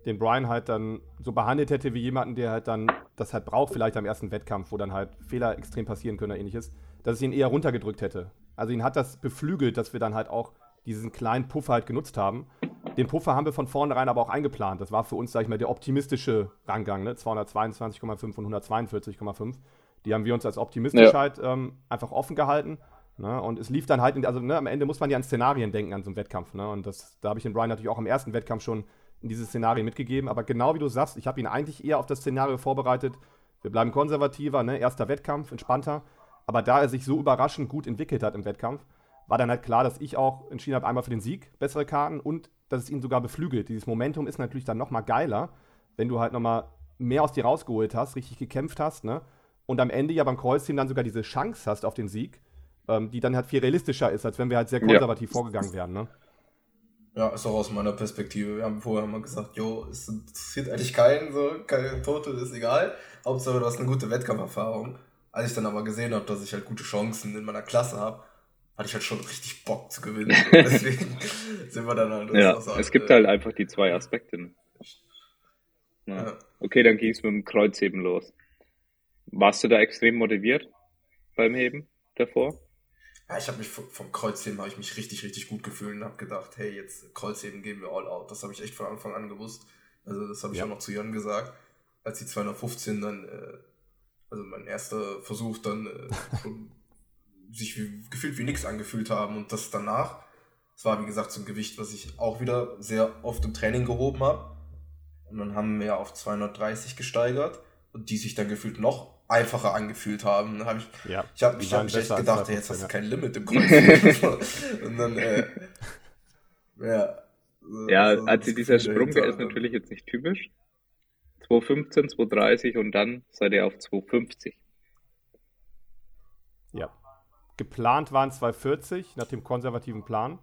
den Brian halt dann so behandelt hätte wie jemanden, der halt dann das halt braucht, vielleicht am ersten Wettkampf, wo dann halt Fehler extrem passieren können oder ähnliches, dass ich ihn eher runtergedrückt hätte. Also ihn hat das beflügelt, dass wir dann halt auch diesen kleinen Puffer halt genutzt haben. Den Puffer haben wir von vornherein aber auch eingeplant. Das war für uns, sag ich mal, der optimistische Ranggang, ne? 222,5 und 142,5. Die haben wir uns als optimistisch ja. halt ähm, einfach offen gehalten. Ne? Und es lief dann halt, in, also ne, am Ende muss man ja an Szenarien denken, an so einem Wettkampf. Ne? Und das, da habe ich den Brian natürlich auch im ersten Wettkampf schon in dieses Szenario mitgegeben. Aber genau wie du sagst, ich habe ihn eigentlich eher auf das Szenario vorbereitet. Wir bleiben konservativer, ne? erster Wettkampf, entspannter. Aber da er sich so überraschend gut entwickelt hat im Wettkampf, war dann halt klar, dass ich auch entschieden habe, einmal für den Sieg bessere Karten und dass es ihn sogar beflügelt. Dieses Momentum ist natürlich dann nochmal geiler, wenn du halt nochmal mehr aus dir rausgeholt hast, richtig gekämpft hast, ne? Und am Ende ja beim Kreuzteam dann sogar diese Chance hast auf den Sieg, ähm, die dann halt viel realistischer ist, als wenn wir halt sehr konservativ ja. vorgegangen wären, ne? Ja, ist auch aus meiner Perspektive. Wir haben vorher mal gesagt, jo, es interessiert eigentlich keinen, so, keine Tote, ist egal. Hauptsache, du hast eine gute Wettkampferfahrung. Als ich dann aber gesehen habe, dass ich halt gute Chancen in meiner Klasse habe, hatte ich halt schon richtig Bock zu gewinnen. Deswegen sind wir dann halt. Ja, es gibt halt einfach die zwei Aspekte. Ne? Ja. Okay, dann ging es mit dem Kreuzheben los. Warst du da extrem motiviert beim Heben davor? Ja, ich habe mich vom Kreuzheben habe ich mich richtig, richtig gut gefühlt und habe gedacht, hey, jetzt Kreuzheben gehen wir all out. Das habe ich echt von Anfang an gewusst. Also das habe ich ja. auch noch zu Jan gesagt, als die 215 dann, äh, also mein erster Versuch dann äh, schon sich wie, gefühlt wie nichts angefühlt haben und das danach, das war wie gesagt so ein Gewicht, was ich auch wieder sehr oft im Training gehoben habe. Und dann haben wir auf 230 gesteigert und die sich dann gefühlt noch einfacher angefühlt haben. Dann hab ich ja, ich habe hab mich echt gedacht, jetzt hast du kein Limit im Kreuz. und dann, äh, ja. So, ja, so, also dieser Sprung, der ist natürlich jetzt nicht typisch. 215, 230 und dann seid ihr auf 250. Geplant waren 240 nach dem konservativen Plan.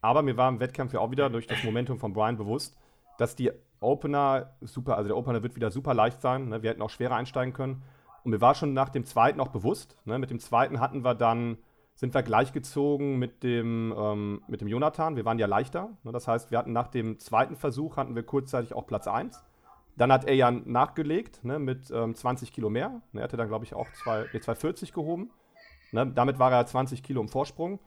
Aber mir war im Wettkampf ja auch wieder durch das Momentum von Brian bewusst, dass die Opener super, also der Opener wird wieder super leicht sein. Ne? Wir hätten auch schwerer einsteigen können. Und mir war schon nach dem zweiten auch bewusst. Ne? Mit dem zweiten hatten wir dann, sind wir gleichgezogen mit dem, ähm, mit dem Jonathan. Wir waren ja leichter. Ne? Das heißt, wir hatten nach dem zweiten Versuch hatten wir kurzzeitig auch Platz 1. Dann hat er ja nachgelegt ne, mit ähm, 20 Kilo mehr. Er hatte dann, glaube ich, auch 240 gehoben. Ne? Damit war er 20 Kilo im Vorsprung.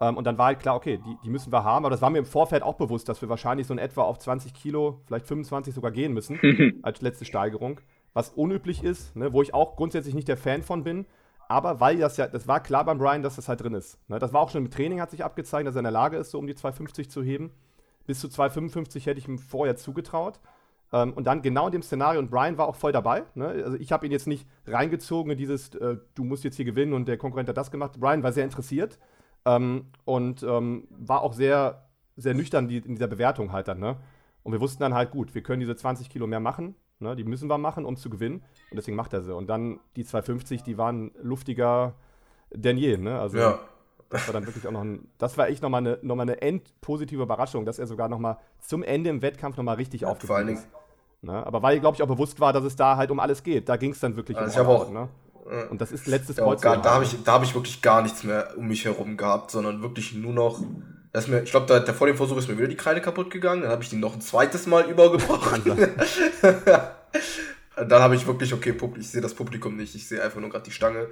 Ähm, und dann war halt klar, okay, die, die, müssen wir haben. Aber das war mir im Vorfeld auch bewusst, dass wir wahrscheinlich so in etwa auf 20 Kilo, vielleicht 25 sogar gehen müssen, als letzte Steigerung. Was unüblich ist, ne? wo ich auch grundsätzlich nicht der Fan von bin. Aber weil das ja, das war klar beim Brian, dass das halt drin ist. Ne? Das war auch schon im Training, hat sich abgezeigt, dass er in der Lage ist, so um die 250 zu heben. Bis zu 255 hätte ich ihm vorher zugetraut. Ähm, und dann genau in dem Szenario, und Brian war auch voll dabei. Ne? Also ich habe ihn jetzt nicht reingezogen in dieses, äh, du musst jetzt hier gewinnen und der Konkurrent hat das gemacht. Brian war sehr interessiert ähm, und ähm, war auch sehr, sehr nüchtern die, in dieser Bewertung halt dann. Ne? Und wir wussten dann halt, gut, wir können diese 20 Kilo mehr machen. Ne? Die müssen wir machen, um zu gewinnen. Und deswegen macht er sie. Und dann die 250, die waren luftiger denn je. Ne? Also, ja. Das war dann wirklich auch noch ein, das war echt nochmal eine, noch mal eine endpositive Überraschung, dass er sogar nochmal zum Ende im Wettkampf nochmal richtig ja, aufgefallen ist. Ne? Aber weil, glaube ich, auch bewusst war, dass es da halt um alles geht. Da ging es dann wirklich also um alles. Ne? Und das ist letztes ja, gar, Da habe ich, hab ich wirklich gar nichts mehr um mich herum gehabt, sondern wirklich nur noch. Das mir, ich glaube, da, der vor dem Versuch ist mir wieder die Kreide kaputt gegangen. Dann habe ich die noch ein zweites Mal übergebrochen. dann habe ich wirklich, okay, ich sehe das Publikum nicht, ich sehe einfach nur gerade die Stange.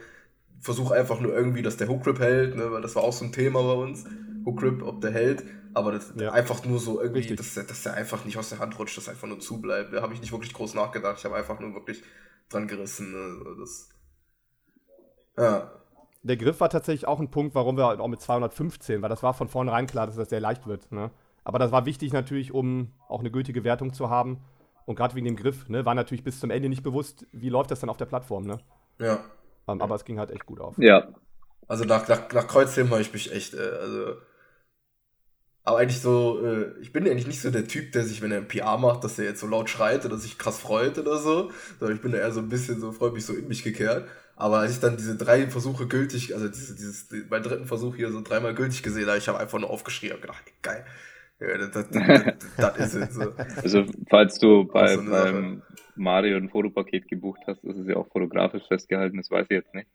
Versuche einfach nur irgendwie, dass der Hook hält, ne, weil das war auch so ein Thema bei uns. Hook ob der hält. Aber das ja. einfach nur so irgendwie, dass, dass der einfach nicht aus der Hand rutscht, dass er einfach nur zubleibt. Da habe ich nicht wirklich groß nachgedacht. Ich habe einfach nur wirklich dran gerissen. Ne? Das, ja. Der Griff war tatsächlich auch ein Punkt, warum wir halt auch mit 215, weil das war von vornherein klar, dass das sehr leicht wird. Ne? Aber das war wichtig natürlich, um auch eine gültige Wertung zu haben. Und gerade wegen dem Griff, ne, war natürlich bis zum Ende nicht bewusst, wie läuft das dann auf der Plattform, ne? Ja. Um, aber es ging halt echt gut auf. Ja. Also nach, nach, nach Kreuzheben habe ich mich echt, äh, also aber eigentlich so, äh, ich bin eigentlich nicht so der Typ, der sich, wenn er ein PR macht, dass er jetzt so laut schreit oder sich krass freut oder so. Sondern ich bin da eher so ein bisschen so, freut mich so in mich gekehrt. Aber als ich dann diese drei Versuche gültig, also diese, dieses, meinen dritten Versuch hier so dreimal gültig gesehen habe, ich habe einfach nur aufgeschrien und gedacht, geil. Ja, das, das, das, das ist es. So. Also, falls du bei, so beim Mario ein Fotopaket gebucht hast, ist es ja auch fotografisch festgehalten, das weiß ich jetzt nicht.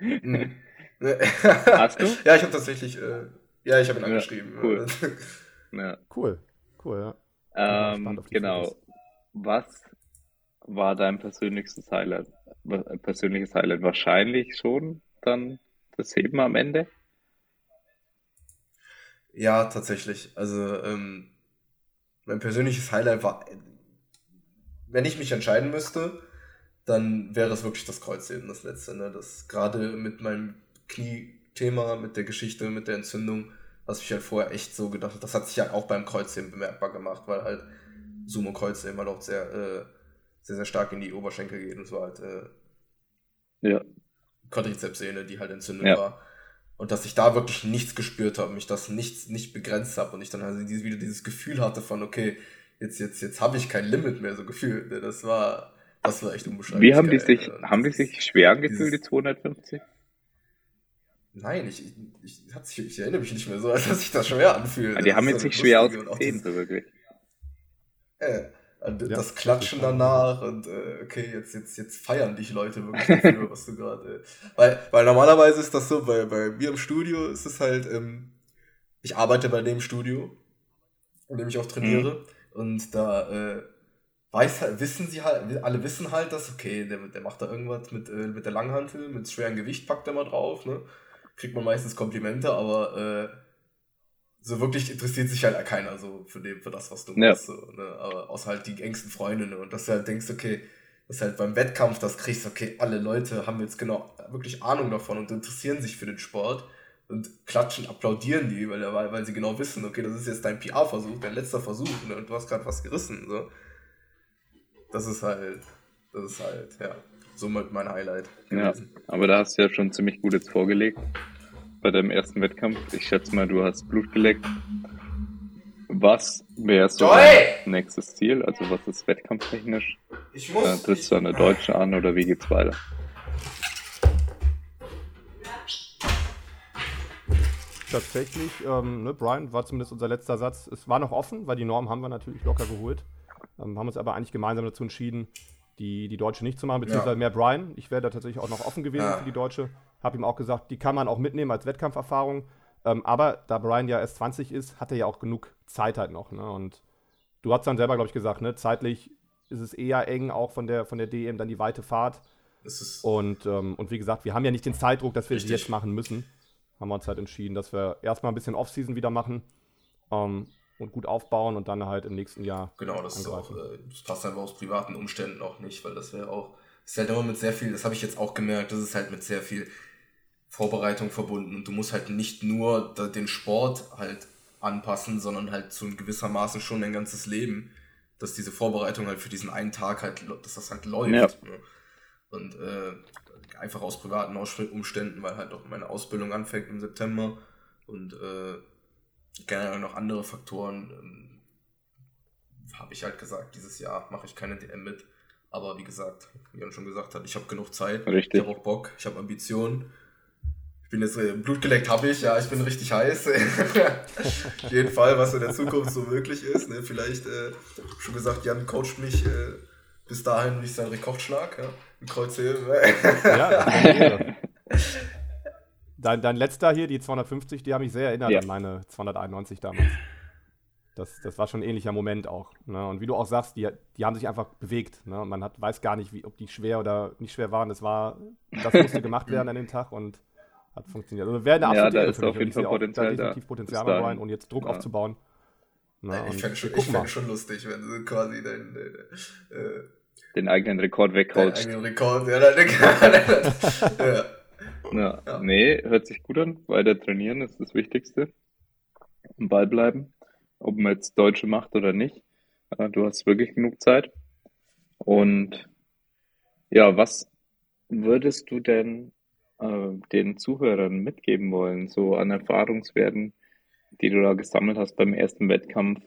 Mhm. hast du? Ja, ich habe tatsächlich, äh, ja, ich habe ihn ja, angeschrieben. Cool. ja. Cool, cool, ja. Ähm, genau. Was war dein persönlichstes Highlight? Persönliches Highlight? Wahrscheinlich schon dann das Heben am Ende? Ja, tatsächlich. Also, ähm, mein persönliches Highlight war, wenn ich mich entscheiden müsste, dann wäre es wirklich das Kreuzheben, das letzte. Ne? Das gerade mit meinem Knie-Thema, mit der Geschichte, mit der Entzündung, was ich halt vorher echt so gedacht habe, das hat sich ja auch beim Kreuzheben bemerkbar gemacht, weil halt Sumo Kreuzheben halt auch sehr, äh, sehr, sehr stark in die Oberschenkel geht und es war halt äh, ja. Quadrizepssehne, die halt entzündet ja. war. Und dass ich da wirklich nichts gespürt habe, mich das nichts nicht begrenzt habe und ich dann halt wieder dieses Gefühl hatte von, okay, jetzt, jetzt, jetzt habe ich kein Limit mehr so gefühlt. Ne? Das war, das war echt unbeschreiblich. Wie haben die sich, haben die sich schwer gefühlt, die 250? Nein, ich, ich, ich, ich, erinnere mich nicht mehr so, als dass sich das schwer anfühlt. Ja, die haben jetzt nicht schwer ausgesehen, so wirklich. Äh, das Klatschen danach und äh, okay, jetzt, jetzt, jetzt feiern dich Leute wirklich dafür, was du gerade. Äh, weil, weil normalerweise ist das so, bei, bei mir im Studio ist es halt, ähm, ich arbeite bei dem Studio, in dem ich auch trainiere. Mhm. Und da äh, weiß halt, wissen sie halt, alle wissen halt, dass, okay, der, der macht da irgendwas mit, äh, mit der Langhantel, mit schwerem Gewicht packt er mal drauf, ne? Kriegt man meistens Komplimente, aber äh, so wirklich interessiert sich halt keiner so für, dem, für das, was du ja. machst. So, ne? Aber außer halt die engsten Freundinnen. Und dass du halt denkst, okay, dass halt beim Wettkampf das kriegst, okay, alle Leute haben jetzt genau wirklich Ahnung davon und interessieren sich für den Sport und klatschen, applaudieren die, weil, weil, weil sie genau wissen, okay, das ist jetzt dein PR-Versuch, dein letzter Versuch ne? und du hast gerade was gerissen. So. Das ist halt, das ist halt, ja, somit mein Highlight. Gewesen. Ja, aber da hast du ja schon ziemlich gut jetzt vorgelegt bei deinem ersten Wettkampf. Ich schätze mal, du hast Blut geleckt. Was wäre so dein nächstes Ziel? Also was ist wettkampftechnisch? Ich muss, äh, trittst du an der Deutsche an oder wie geht's weiter? Tatsächlich, ähm, ne, Brian war zumindest unser letzter Satz. Es war noch offen, weil die Norm haben wir natürlich locker geholt. Ähm, haben uns aber eigentlich gemeinsam dazu entschieden, die, die Deutsche nicht zu machen, beziehungsweise ja. mehr Brian. Ich wäre da tatsächlich auch noch offen gewesen ja. für die Deutsche. Habe ihm auch gesagt, die kann man auch mitnehmen als Wettkampferfahrung. Ähm, aber da Brian ja erst 20 ist, hat er ja auch genug Zeit halt noch. Ne? Und du hast dann selber, glaube ich, gesagt, ne? zeitlich ist es eher eng, auch von der, von der DM, dann die weite Fahrt. Und, ähm, und wie gesagt, wir haben ja nicht den Zeitdruck, dass wir es jetzt machen müssen. Haben wir uns halt entschieden, dass wir erstmal ein bisschen Off-Season wieder machen ähm, und gut aufbauen und dann halt im nächsten Jahr. Genau, das, ist auch, äh, das passt einfach aus privaten Umständen auch nicht, weil das wäre auch, das ist halt immer mit sehr viel, das habe ich jetzt auch gemerkt, das ist halt mit sehr viel Vorbereitung verbunden und du musst halt nicht nur den Sport halt anpassen, sondern halt zu gewissermaßen schon dein ganzes Leben, dass diese Vorbereitung halt für diesen einen Tag halt, dass das halt läuft. Ja. Ne? Und äh, einfach aus privaten Umständen, weil halt auch meine Ausbildung anfängt im September und äh, generell noch andere Faktoren, ähm, habe ich halt gesagt, dieses Jahr mache ich keine DM mit. Aber wie gesagt, wie Jan schon gesagt hat, ich habe genug Zeit, Richtig. ich habe auch Bock, ich habe Ambitionen ich bin jetzt, äh, Blut geleckt habe ich, ja, ich bin richtig heiß. Auf jeden Fall, was in der Zukunft so möglich ist. Ne? Vielleicht, äh, schon gesagt, Jan coacht mich äh, bis dahin, wie ich seinen Rekordschlag, ja? Im Kreuzheben. ja, dein, dein letzter hier, die 250, die haben mich sehr erinnert ja. an meine 291 damals. Das, das war schon ein ähnlicher Moment auch. Ne? Und wie du auch sagst, die, die haben sich einfach bewegt. Ne? Man hat, weiß gar nicht, wie, ob die schwer oder nicht schwer waren. Das war, das musste gemacht werden an dem Tag und hat funktioniert. Also wäre eine absolute ja, da ist auf jeden Fall Potenzial da. Definitiv Potenzial da rein und jetzt Druck ja. aufzubauen. Na, ich fände schon, fänd schon lustig, wenn du quasi dein, dein, äh, den eigenen Rekord weghaust. Den eigenen Rekord, ja, dann, ja. Ja. ja. Nee, hört sich gut an. Weiter trainieren ist das Wichtigste. Am Ball bleiben. Ob man jetzt Deutsche macht oder nicht. Du hast wirklich genug Zeit. Und ja, was würdest du denn äh, den Zuhörern mitgeben wollen, so an Erfahrungswerten, die du da gesammelt hast beim ersten Wettkampf,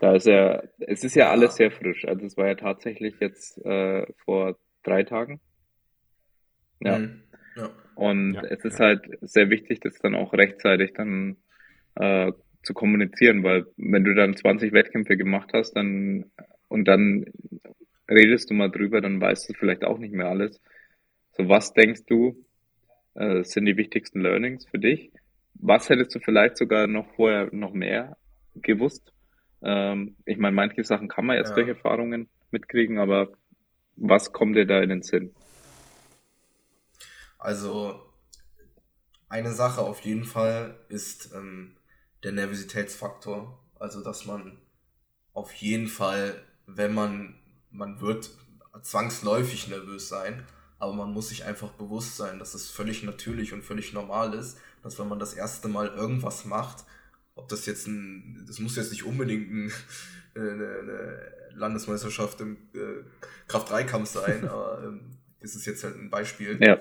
da ist ja, es ist ja alles sehr frisch. Also es war ja tatsächlich jetzt äh, vor drei Tagen. Ja. Mhm. Ja. Und Ja, es ist ja. halt sehr wichtig, das dann auch rechtzeitig dann äh, zu kommunizieren, weil wenn du dann 20 Wettkämpfe gemacht hast, dann und dann redest du mal drüber, dann weißt du vielleicht auch nicht mehr alles. So, was denkst du, äh, sind die wichtigsten Learnings für dich? Was hättest du vielleicht sogar noch vorher noch mehr gewusst? Ähm, ich meine, manche Sachen kann man erst Ja. durch Erfahrungen mitkriegen, aber was kommt dir da in den Sinn? Also, eine Sache auf jeden Fall ist ähm, der Nervositätsfaktor. Also, dass man auf jeden Fall, wenn man, man wird zwangsläufig nervös sein, aber man muss sich einfach bewusst sein, dass es völlig natürlich und völlig normal ist, dass wenn man das erste Mal irgendwas macht, ob das jetzt ein, das muss jetzt nicht unbedingt ein, eine, eine Landesmeisterschaft im äh, Kraft-3-Kampf sein, aber ähm, das ist jetzt halt ein Beispiel Ja,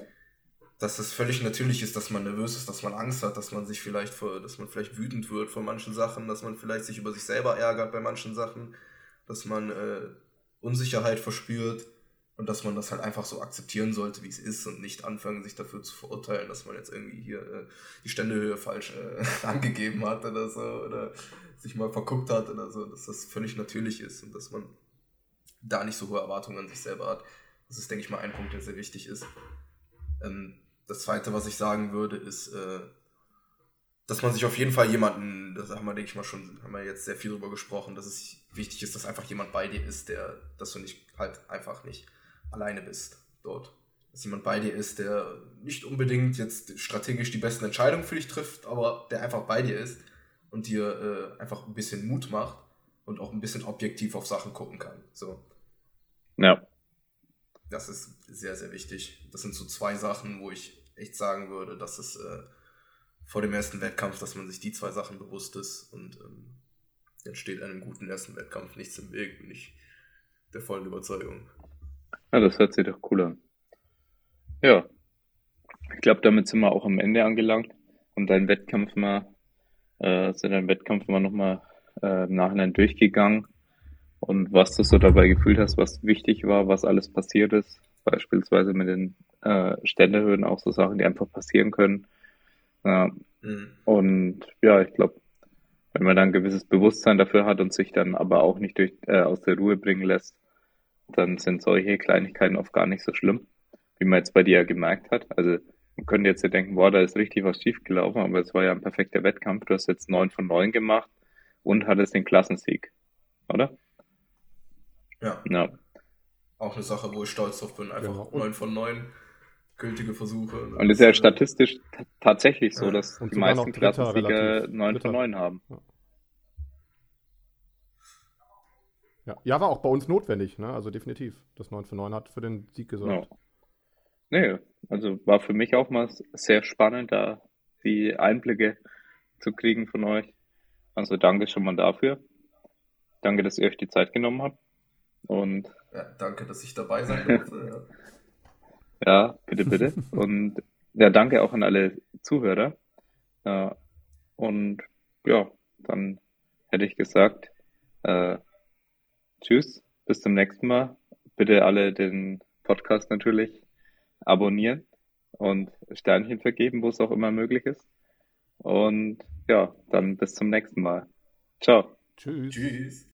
dass es völlig natürlich ist, dass man nervös ist, dass man Angst hat, dass man sich vielleicht vor, dass man vielleicht wütend wird von manchen Sachen, dass man vielleicht sich über sich selber ärgert bei manchen Sachen, dass man äh, Unsicherheit verspürt und dass man das halt einfach so akzeptieren sollte, wie es ist und nicht anfangen, sich dafür zu verurteilen, dass man jetzt irgendwie hier äh, die Ständehöhe falsch äh, angegeben hat oder so oder sich mal verguckt hat oder so, dass das völlig natürlich ist und dass man da nicht so hohe Erwartungen an sich selber hat. Das ist, denke ich mal, ein Punkt, der sehr wichtig ist. Ähm, das zweite, was ich sagen würde, ist, äh, dass man sich auf jeden Fall jemanden, das haben wir, denke ich mal, schon, haben wir jetzt sehr viel drüber gesprochen, dass es wichtig ist, dass einfach jemand bei dir ist, der, dass du nicht halt einfach nicht alleine bist dort. Dass jemand bei dir ist, der nicht unbedingt jetzt strategisch die besten Entscheidungen für dich trifft, aber der einfach bei dir ist und dir äh, einfach ein bisschen Mut macht und auch ein bisschen objektiv auf Sachen gucken kann. So. ja. Das ist sehr, sehr wichtig. Das sind so zwei Sachen, wo ich echt sagen würde, dass es äh, vor dem ersten Wettkampf, dass man sich die zwei Sachen bewusst ist und ähm, dann steht einem guten ersten Wettkampf nichts im Weg, bin ich der vollen Überzeugung. Ja, das hört sich doch cool an. Ja, ich glaube, damit sind wir auch am Ende angelangt und deinen Wettkampf mal, äh, sind deinen Wettkampf mal nochmal äh, im Nachhinein durchgegangen und was du so dabei gefühlt hast, was wichtig war, was alles passiert ist, beispielsweise mit den äh, Ständehöhen, auch so Sachen, die einfach passieren können. Ja, Mhm. und ja, ich glaube, wenn man dann ein gewisses Bewusstsein dafür hat und sich dann aber auch nicht durch, äh, aus der Ruhe bringen lässt, dann sind solche Kleinigkeiten oft gar nicht so schlimm, wie man jetzt bei dir ja gemerkt hat. Also man könnte jetzt ja denken, boah, da ist richtig was schiefgelaufen, aber es war ja ein perfekter Wettkampf. Du hast jetzt neun von neun gemacht und hattest den Klassensieg, oder? Ja, Ja, auch eine Sache, wo ich stolz drauf bin. Einfach Genau. Und- 9 von 9 gültige Versuche. und es ist ja statistisch tatsächlich so, Ja. dass Und die meisten Klassensieger relativ. neun Dritter. von neun haben. Ja. ja, war auch bei uns notwendig, ne? Also definitiv. Das 9 für 9 hat für den Sieg Ja. gesorgt. Nee, also war für mich auch mal sehr spannend, da die Einblicke zu kriegen von euch. Also danke schon mal dafür. Danke, dass ihr euch die Zeit genommen habt. Und Ja, danke, dass ich dabei sein durfte. ja. ja, bitte, bitte. Und ja, danke auch an alle Zuhörer. Ja, und ja, dann hätte ich gesagt, äh, tschüss, bis zum nächsten Mal. Bitte alle den Podcast natürlich abonnieren und Sternchen vergeben, wo es auch immer möglich ist. Und ja, dann bis zum nächsten Mal. Ciao. Tschüss. Tschüss.